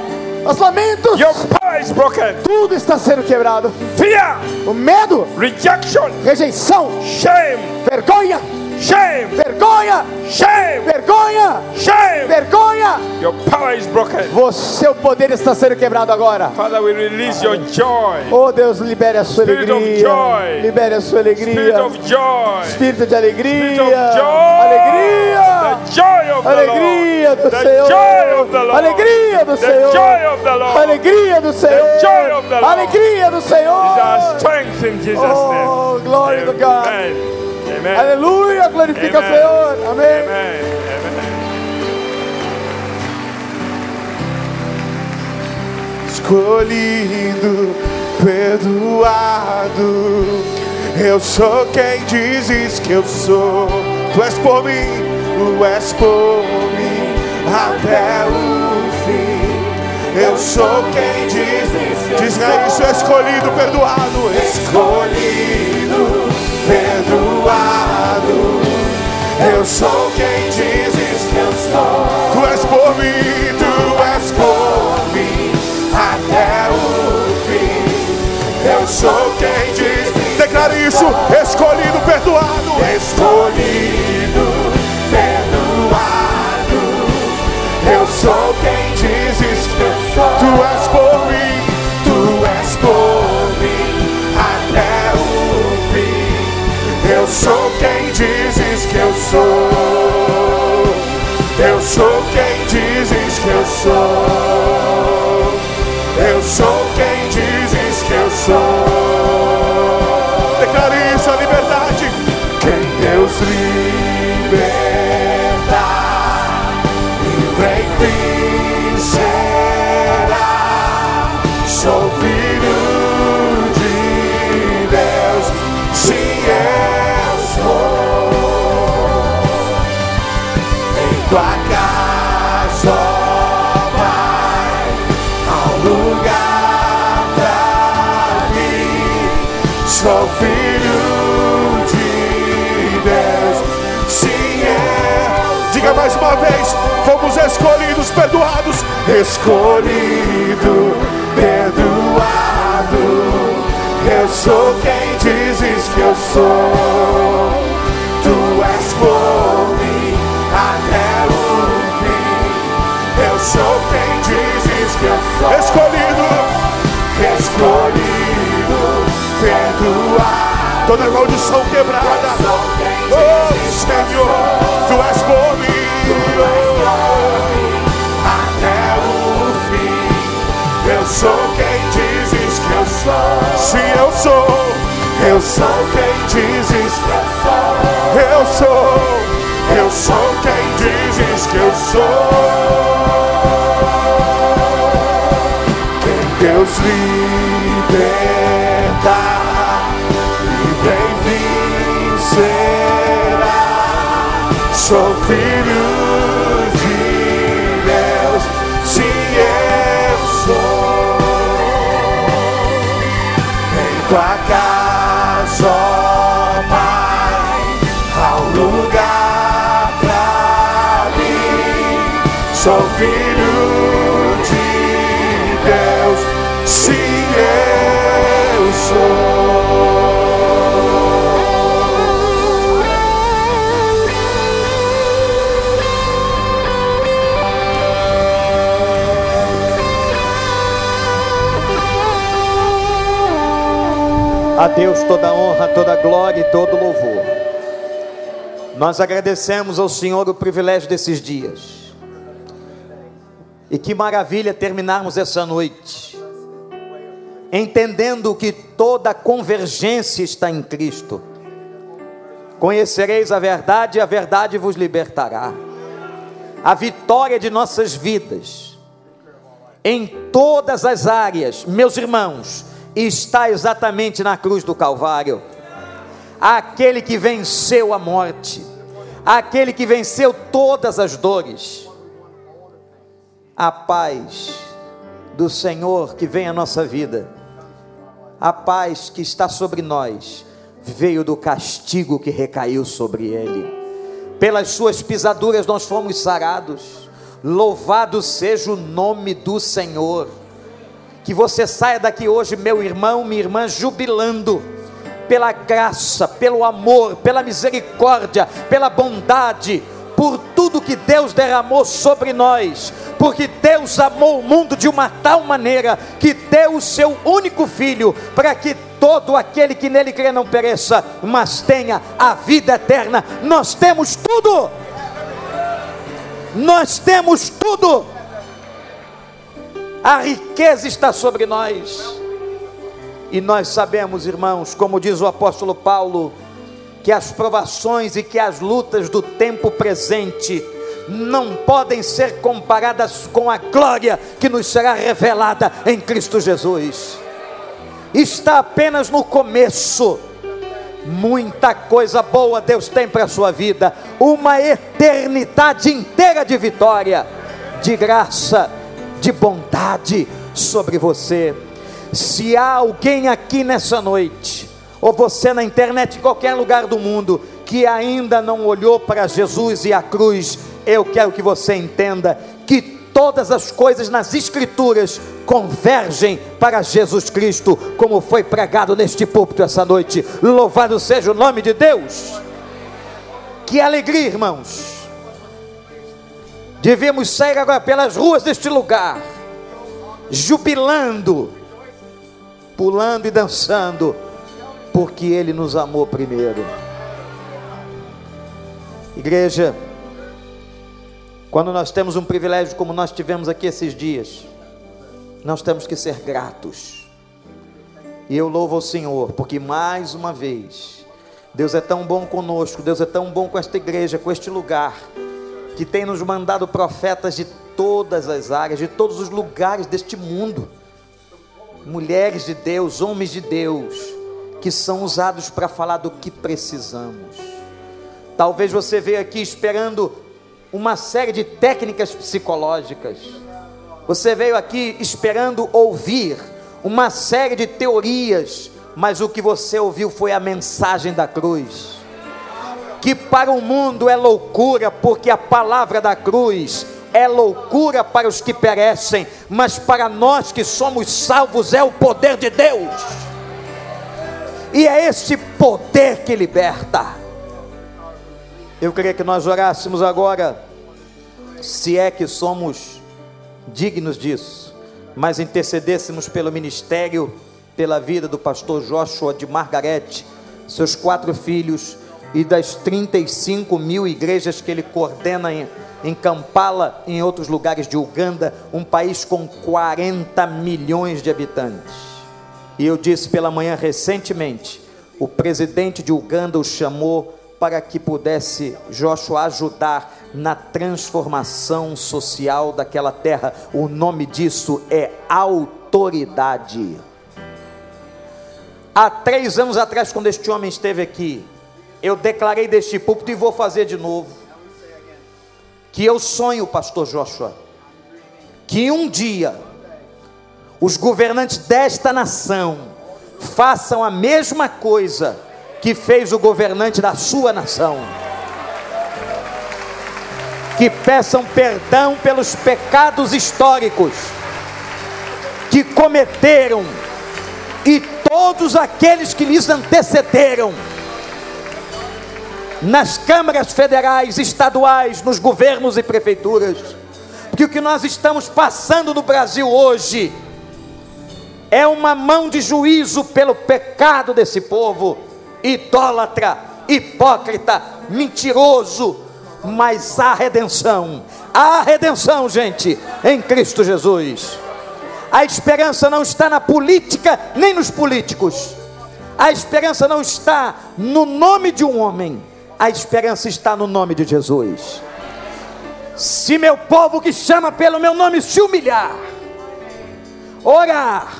B: os lamentos.
A: your power is broken.
B: Tudo está sendo quebrado.
A: Fear,
B: O medo,
A: rejection,
B: rejeição,
A: shame,
B: vergonha,
A: shame,
B: vergonha,
A: shame,
B: vergonha,
A: shame.
B: vergonha.
A: Your power is broken.
B: Você, seu poder está sendo quebrado agora.
A: Father, we release your joy,
B: Oh Deus, libere a sua
A: Spirit of
B: alegria.
A: joy.
B: Libere a sua
A: spirit
B: alegria.
A: of joy,
B: Espírito de alegria.
A: spirit of joy,
B: Alegria.
A: the joy of the
B: Alegria do
A: the
B: Senhor.
A: joy of the Lord,
B: Alegria do
A: the
B: Senhor.
A: joy of the Lord.
B: Alegria do Senhor.
A: joy of the Lord.
B: Alegria do
A: Is our
B: Senhor.
A: strength in Jesus'
B: Oh,
A: name.
B: glória to God. Aleluia. Glorifica o. Senhor. Amém.
C: Escolhido, perdoado. Eu sou quem dizes que eu sou. Tu és por mim, tu és por mim até o fim. Eu sou quem dizes que Diz aí, sou escolhido, perdoado. Escolhido, perdoado. Eu sou quem dizes que eu sou. Tu és por mim, tu és por mim até o fim. Eu sou quem diz. Declare isso, escolhido, perdoado. Escolhido, perdoado. Eu sou quem dizes que eu sou. Tu és por mim, Eu sou quem dizes que eu sou. Eu sou quem dizes que eu sou. Eu sou quem dizes que eu sou. Sou filho de Deus, sim eu. Diga mais uma vez, fomos escolhidos, perdoados, escolhido, perdoado. Eu sou quem dizes que eu sou. Tu és por mim até o fim. Eu sou quem dizes que eu sou. Escolhido, Toda maldição quebrada. Oh Senhor, tu és por mim. Até o fim. Eu sou quem dizes que eu sou. Sim, eu sou. Eu sou quem dizes que eu sou. Eu sou, eu sou quem dizes que eu sou. Quem Deus liberta Sou filho de Deus, sim eu sou. Em tua casa, ó Pai, há um lugar pra mim. Sou filho
D: A Deus toda honra, toda glória e todo louvor. Nós agradecemos ao Senhor o privilégio desses dias. E que maravilha terminarmos essa noite, entendendo que toda convergência está em Cristo. Conhecereis a verdade e a verdade vos libertará. A vitória de nossas vidas, em todas as áreas, meus irmãos, está exatamente na cruz do Calvário. Aquele que venceu a morte, aquele que venceu todas as dores. A paz do Senhor que vem à nossa vida, a paz que está sobre nós, veio do castigo que recaiu sobre ele. Pelas suas pisaduras nós fomos sarados. Louvado seja o nome do Senhor. Que você saia daqui hoje, meu irmão, minha irmã, jubilando pela graça, pelo amor, pela misericórdia, pela bondade, por tudo que Deus derramou sobre nós, porque Deus amou o mundo de uma tal maneira que deu o seu único filho para que todo aquele que nele crê não pereça, mas tenha a vida eterna. Nós temos tudo. Nós temos tudo a riqueza está sobre nós. E nós sabemos, irmãos, como diz o apóstolo Paulo, que as provações e que as lutas do tempo presente não podem ser comparadas com a glória que nos será revelada em Cristo Jesus. Está apenas no começo. Muita coisa boa Deus tem para a sua vida, uma eternidade inteira de vitória, de graça, de bondade sobre você. Se há alguém aqui nessa noite, ou você na internet, em qualquer lugar do mundo, que ainda não olhou para Jesus e a cruz, eu quero que você entenda que todas as coisas nas Escrituras convergem para Jesus Cristo, como foi pregado neste púlpito essa noite. Louvado seja o nome de Deus. Que alegria, irmãos Devemos sair agora pelas ruas deste lugar, jubilando, pulando e dançando, porque Ele nos amou primeiro. Igreja, quando nós temos um privilégio como nós tivemos aqui esses dias, nós temos que ser gratos. E eu louvo ao Senhor, porque mais uma vez, Deus é tão bom conosco, Deus é tão bom com esta igreja, com este lugar que tem nos mandado profetas de todas as áreas, de todos os lugares deste mundo. Mulheres de Deus, homens de Deus, que são usados para falar do que precisamos. Talvez você veja aqui esperando uma série de técnicas psicológicas. Você veio aqui esperando ouvir uma série de teorias, mas o que você ouviu foi a mensagem da cruz que para o mundo é loucura, porque a palavra da cruz é loucura para os que perecem, mas para nós que somos salvos é o poder de Deus. E é esse poder que liberta. Eu queria que nós orássemos agora, se é que somos dignos disso, mas intercedêssemos pelo ministério, pela vida do pastor Joshua de Margarete, seus quatro filhos e das 35 mil igrejas que ele coordena em, em Kampala, em outros lugares de Uganda, um país com 40 milhões de habitantes. E eu disse pela manhã recentemente: o presidente de Uganda o chamou para que pudesse Joshua ajudar na transformação social daquela terra. O nome disso é autoridade. Há três anos atrás, quando este homem esteve aqui, eu declarei deste púlpito e vou fazer de novo. Que eu sonho, pastor Joshua, que um dia os governantes desta nação façam a mesma coisa que fez o governante da sua nação. Que peçam perdão pelos pecados históricos que cometeram e todos aqueles que lhes antecederam nas câmaras federais, estaduais, nos governos e prefeituras. Porque o que nós estamos passando no Brasil hoje é uma mão de juízo pelo pecado desse povo, idólatra, hipócrita, mentiroso, mas há redenção, há redenção, gente, em Cristo Jesus. A esperança não está na política nem nos políticos, a esperança não está no nome de um homem, a esperança está no nome de Jesus. Se meu povo que chama pelo meu nome se humilhar, orar,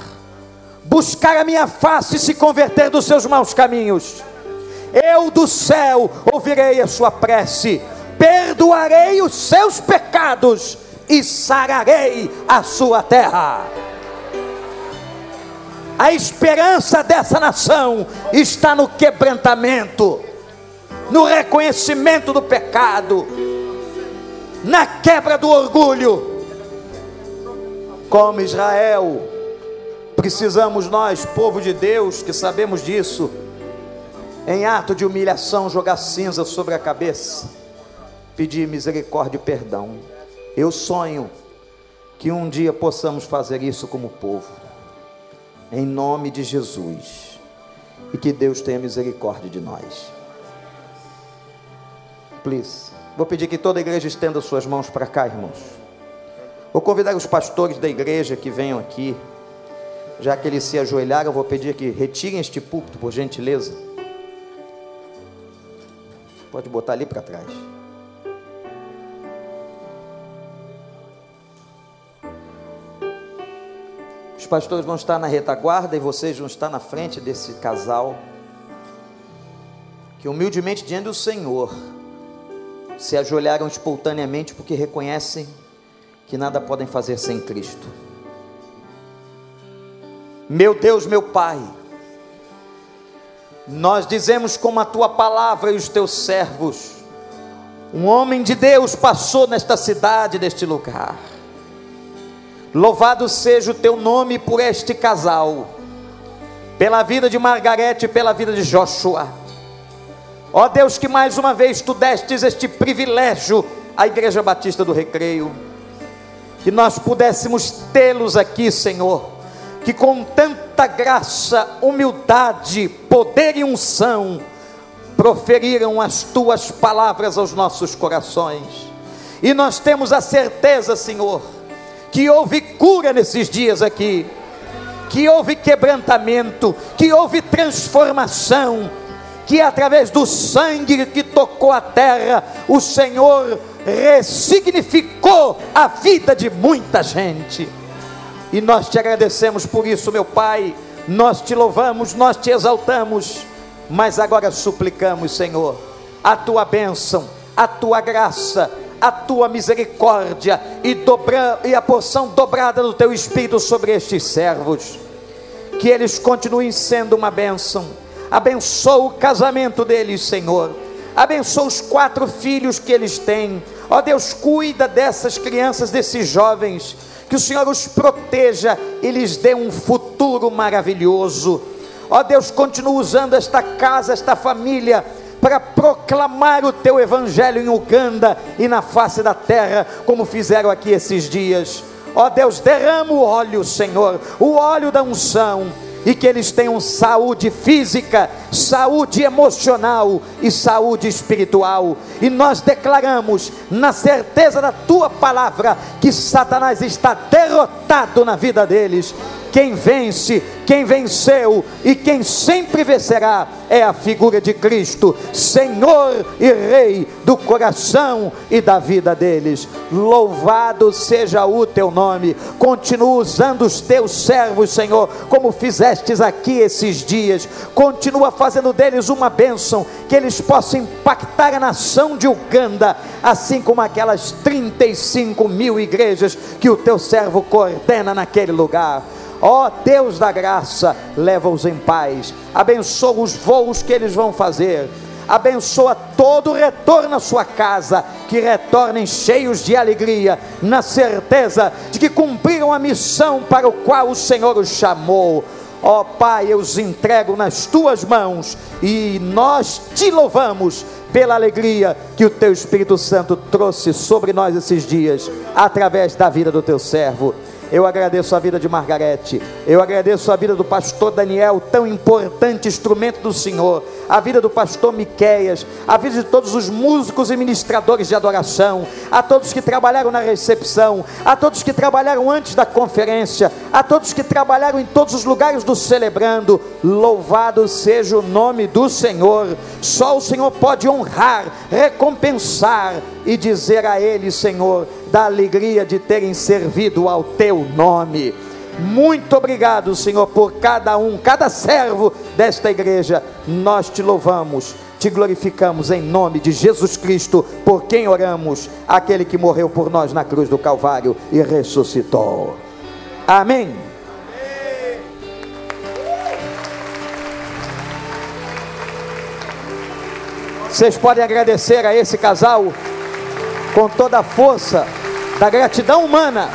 D: buscar a minha face e se converter dos seus maus caminhos, eu do céu ouvirei a sua prece, perdoarei os seus pecados e sararei a sua terra. A esperança dessa nação está no quebrantamento, no reconhecimento do pecado, na quebra do orgulho. Como Israel, precisamos nós, povo de Deus, que sabemos disso, em ato de humilhação, jogar cinza sobre a cabeça, pedir misericórdia e perdão. Eu sonho que um dia possamos fazer isso como povo, em nome de Jesus, e que Deus tenha misericórdia de nós. Please. Vou pedir que toda a igreja estenda suas mãos para cá, irmãos. Vou convidar os pastores da igreja que venham aqui. Já que eles se ajoelharam, vou pedir que retirem este púlpito, por gentileza. Pode botar ali para trás. Os pastores vão estar na retaguarda e vocês vão estar na frente desse casal que humildemente diante do Senhor se ajoelharam espontaneamente porque reconhecem que nada podem fazer sem Cristo. Meu Deus, meu Pai, nós dizemos como a tua palavra e os teus servos, um homem de Deus passou nesta cidade, neste lugar. Louvado seja o teu nome por este casal, pela vida de Margarete e pela vida de Joshua. Ó Deus, que mais uma vez tu destes este privilégio à Igreja Batista do Recreio, que nós pudéssemos tê-los aqui, Senhor, que com tanta graça, humildade, poder e unção, proferiram as tuas palavras aos nossos corações, e nós temos a certeza, Senhor, que houve cura nesses dias aqui, que houve quebrantamento, que houve transformação, que através do sangue que tocou a terra, o Senhor ressignificou a vida de muita gente. E nós te agradecemos por isso, meu Pai. Nós te louvamos, nós te exaltamos, mas agora suplicamos, Senhor, a tua bênção, a tua graça, a tua misericórdia e, dobra, e a porção dobrada do teu Espírito sobre estes servos. Que eles continuem sendo uma bênção abençoa o casamento deles, Senhor. Abençoa os quatro filhos que eles têm. Ó Deus, cuida dessas crianças, desses jovens. Que o Senhor os proteja e lhes dê um futuro maravilhoso. Ó Deus, continua usando esta casa, esta família, para proclamar o teu evangelho em Uganda e na face da terra, como fizeram aqui esses dias. Ó Deus, derrama o óleo, Senhor, o óleo da unção e que eles tenham saúde física, saúde emocional e saúde espiritual. E nós declaramos, na certeza da tua palavra, que Satanás está derrotado na vida deles quem vence, quem venceu e quem sempre vencerá é a figura de Cristo, Senhor e Rei do coração e da vida deles. Louvado seja o teu nome. Continua usando os teus servos, Senhor, como fizestes aqui esses dias. Continua fazendo deles uma bênção, que eles possam impactar a nação de Uganda, assim como aquelas 35 mil igrejas que o teu servo coordena naquele lugar. Ó oh, Deus da graça, leva-os em paz, abençoa os voos que eles vão fazer, abençoa todo o retorno à sua casa, que retornem cheios de alegria, na certeza de que cumpriram a missão para o qual o Senhor os chamou. Ó oh, Pai, eu os entrego nas tuas mãos e nós te louvamos pela alegria que o teu Espírito Santo trouxe sobre nós esses dias, através da vida do teu servo. Eu agradeço a vida de Margarete. Eu agradeço a vida do pastor Daniel, tão importante instrumento do Senhor. A vida do pastor Miqueias. A vida de todos os músicos e ministradores de adoração. A todos que trabalharam na recepção. A todos que trabalharam antes da conferência. A todos que trabalharam em todos os lugares do celebrando. Louvado seja o nome do Senhor. Só o Senhor pode honrar, recompensar e dizer a Ele, Senhor, da alegria de terem servido ao Teu nome. Muito obrigado, Senhor, por cada um, cada servo desta igreja. Nós te louvamos, te glorificamos em nome de Jesus Cristo, por quem oramos, aquele que morreu por nós na cruz do Calvário e ressuscitou. Amém. Vocês podem agradecer a esse casal com toda a força da gratidão humana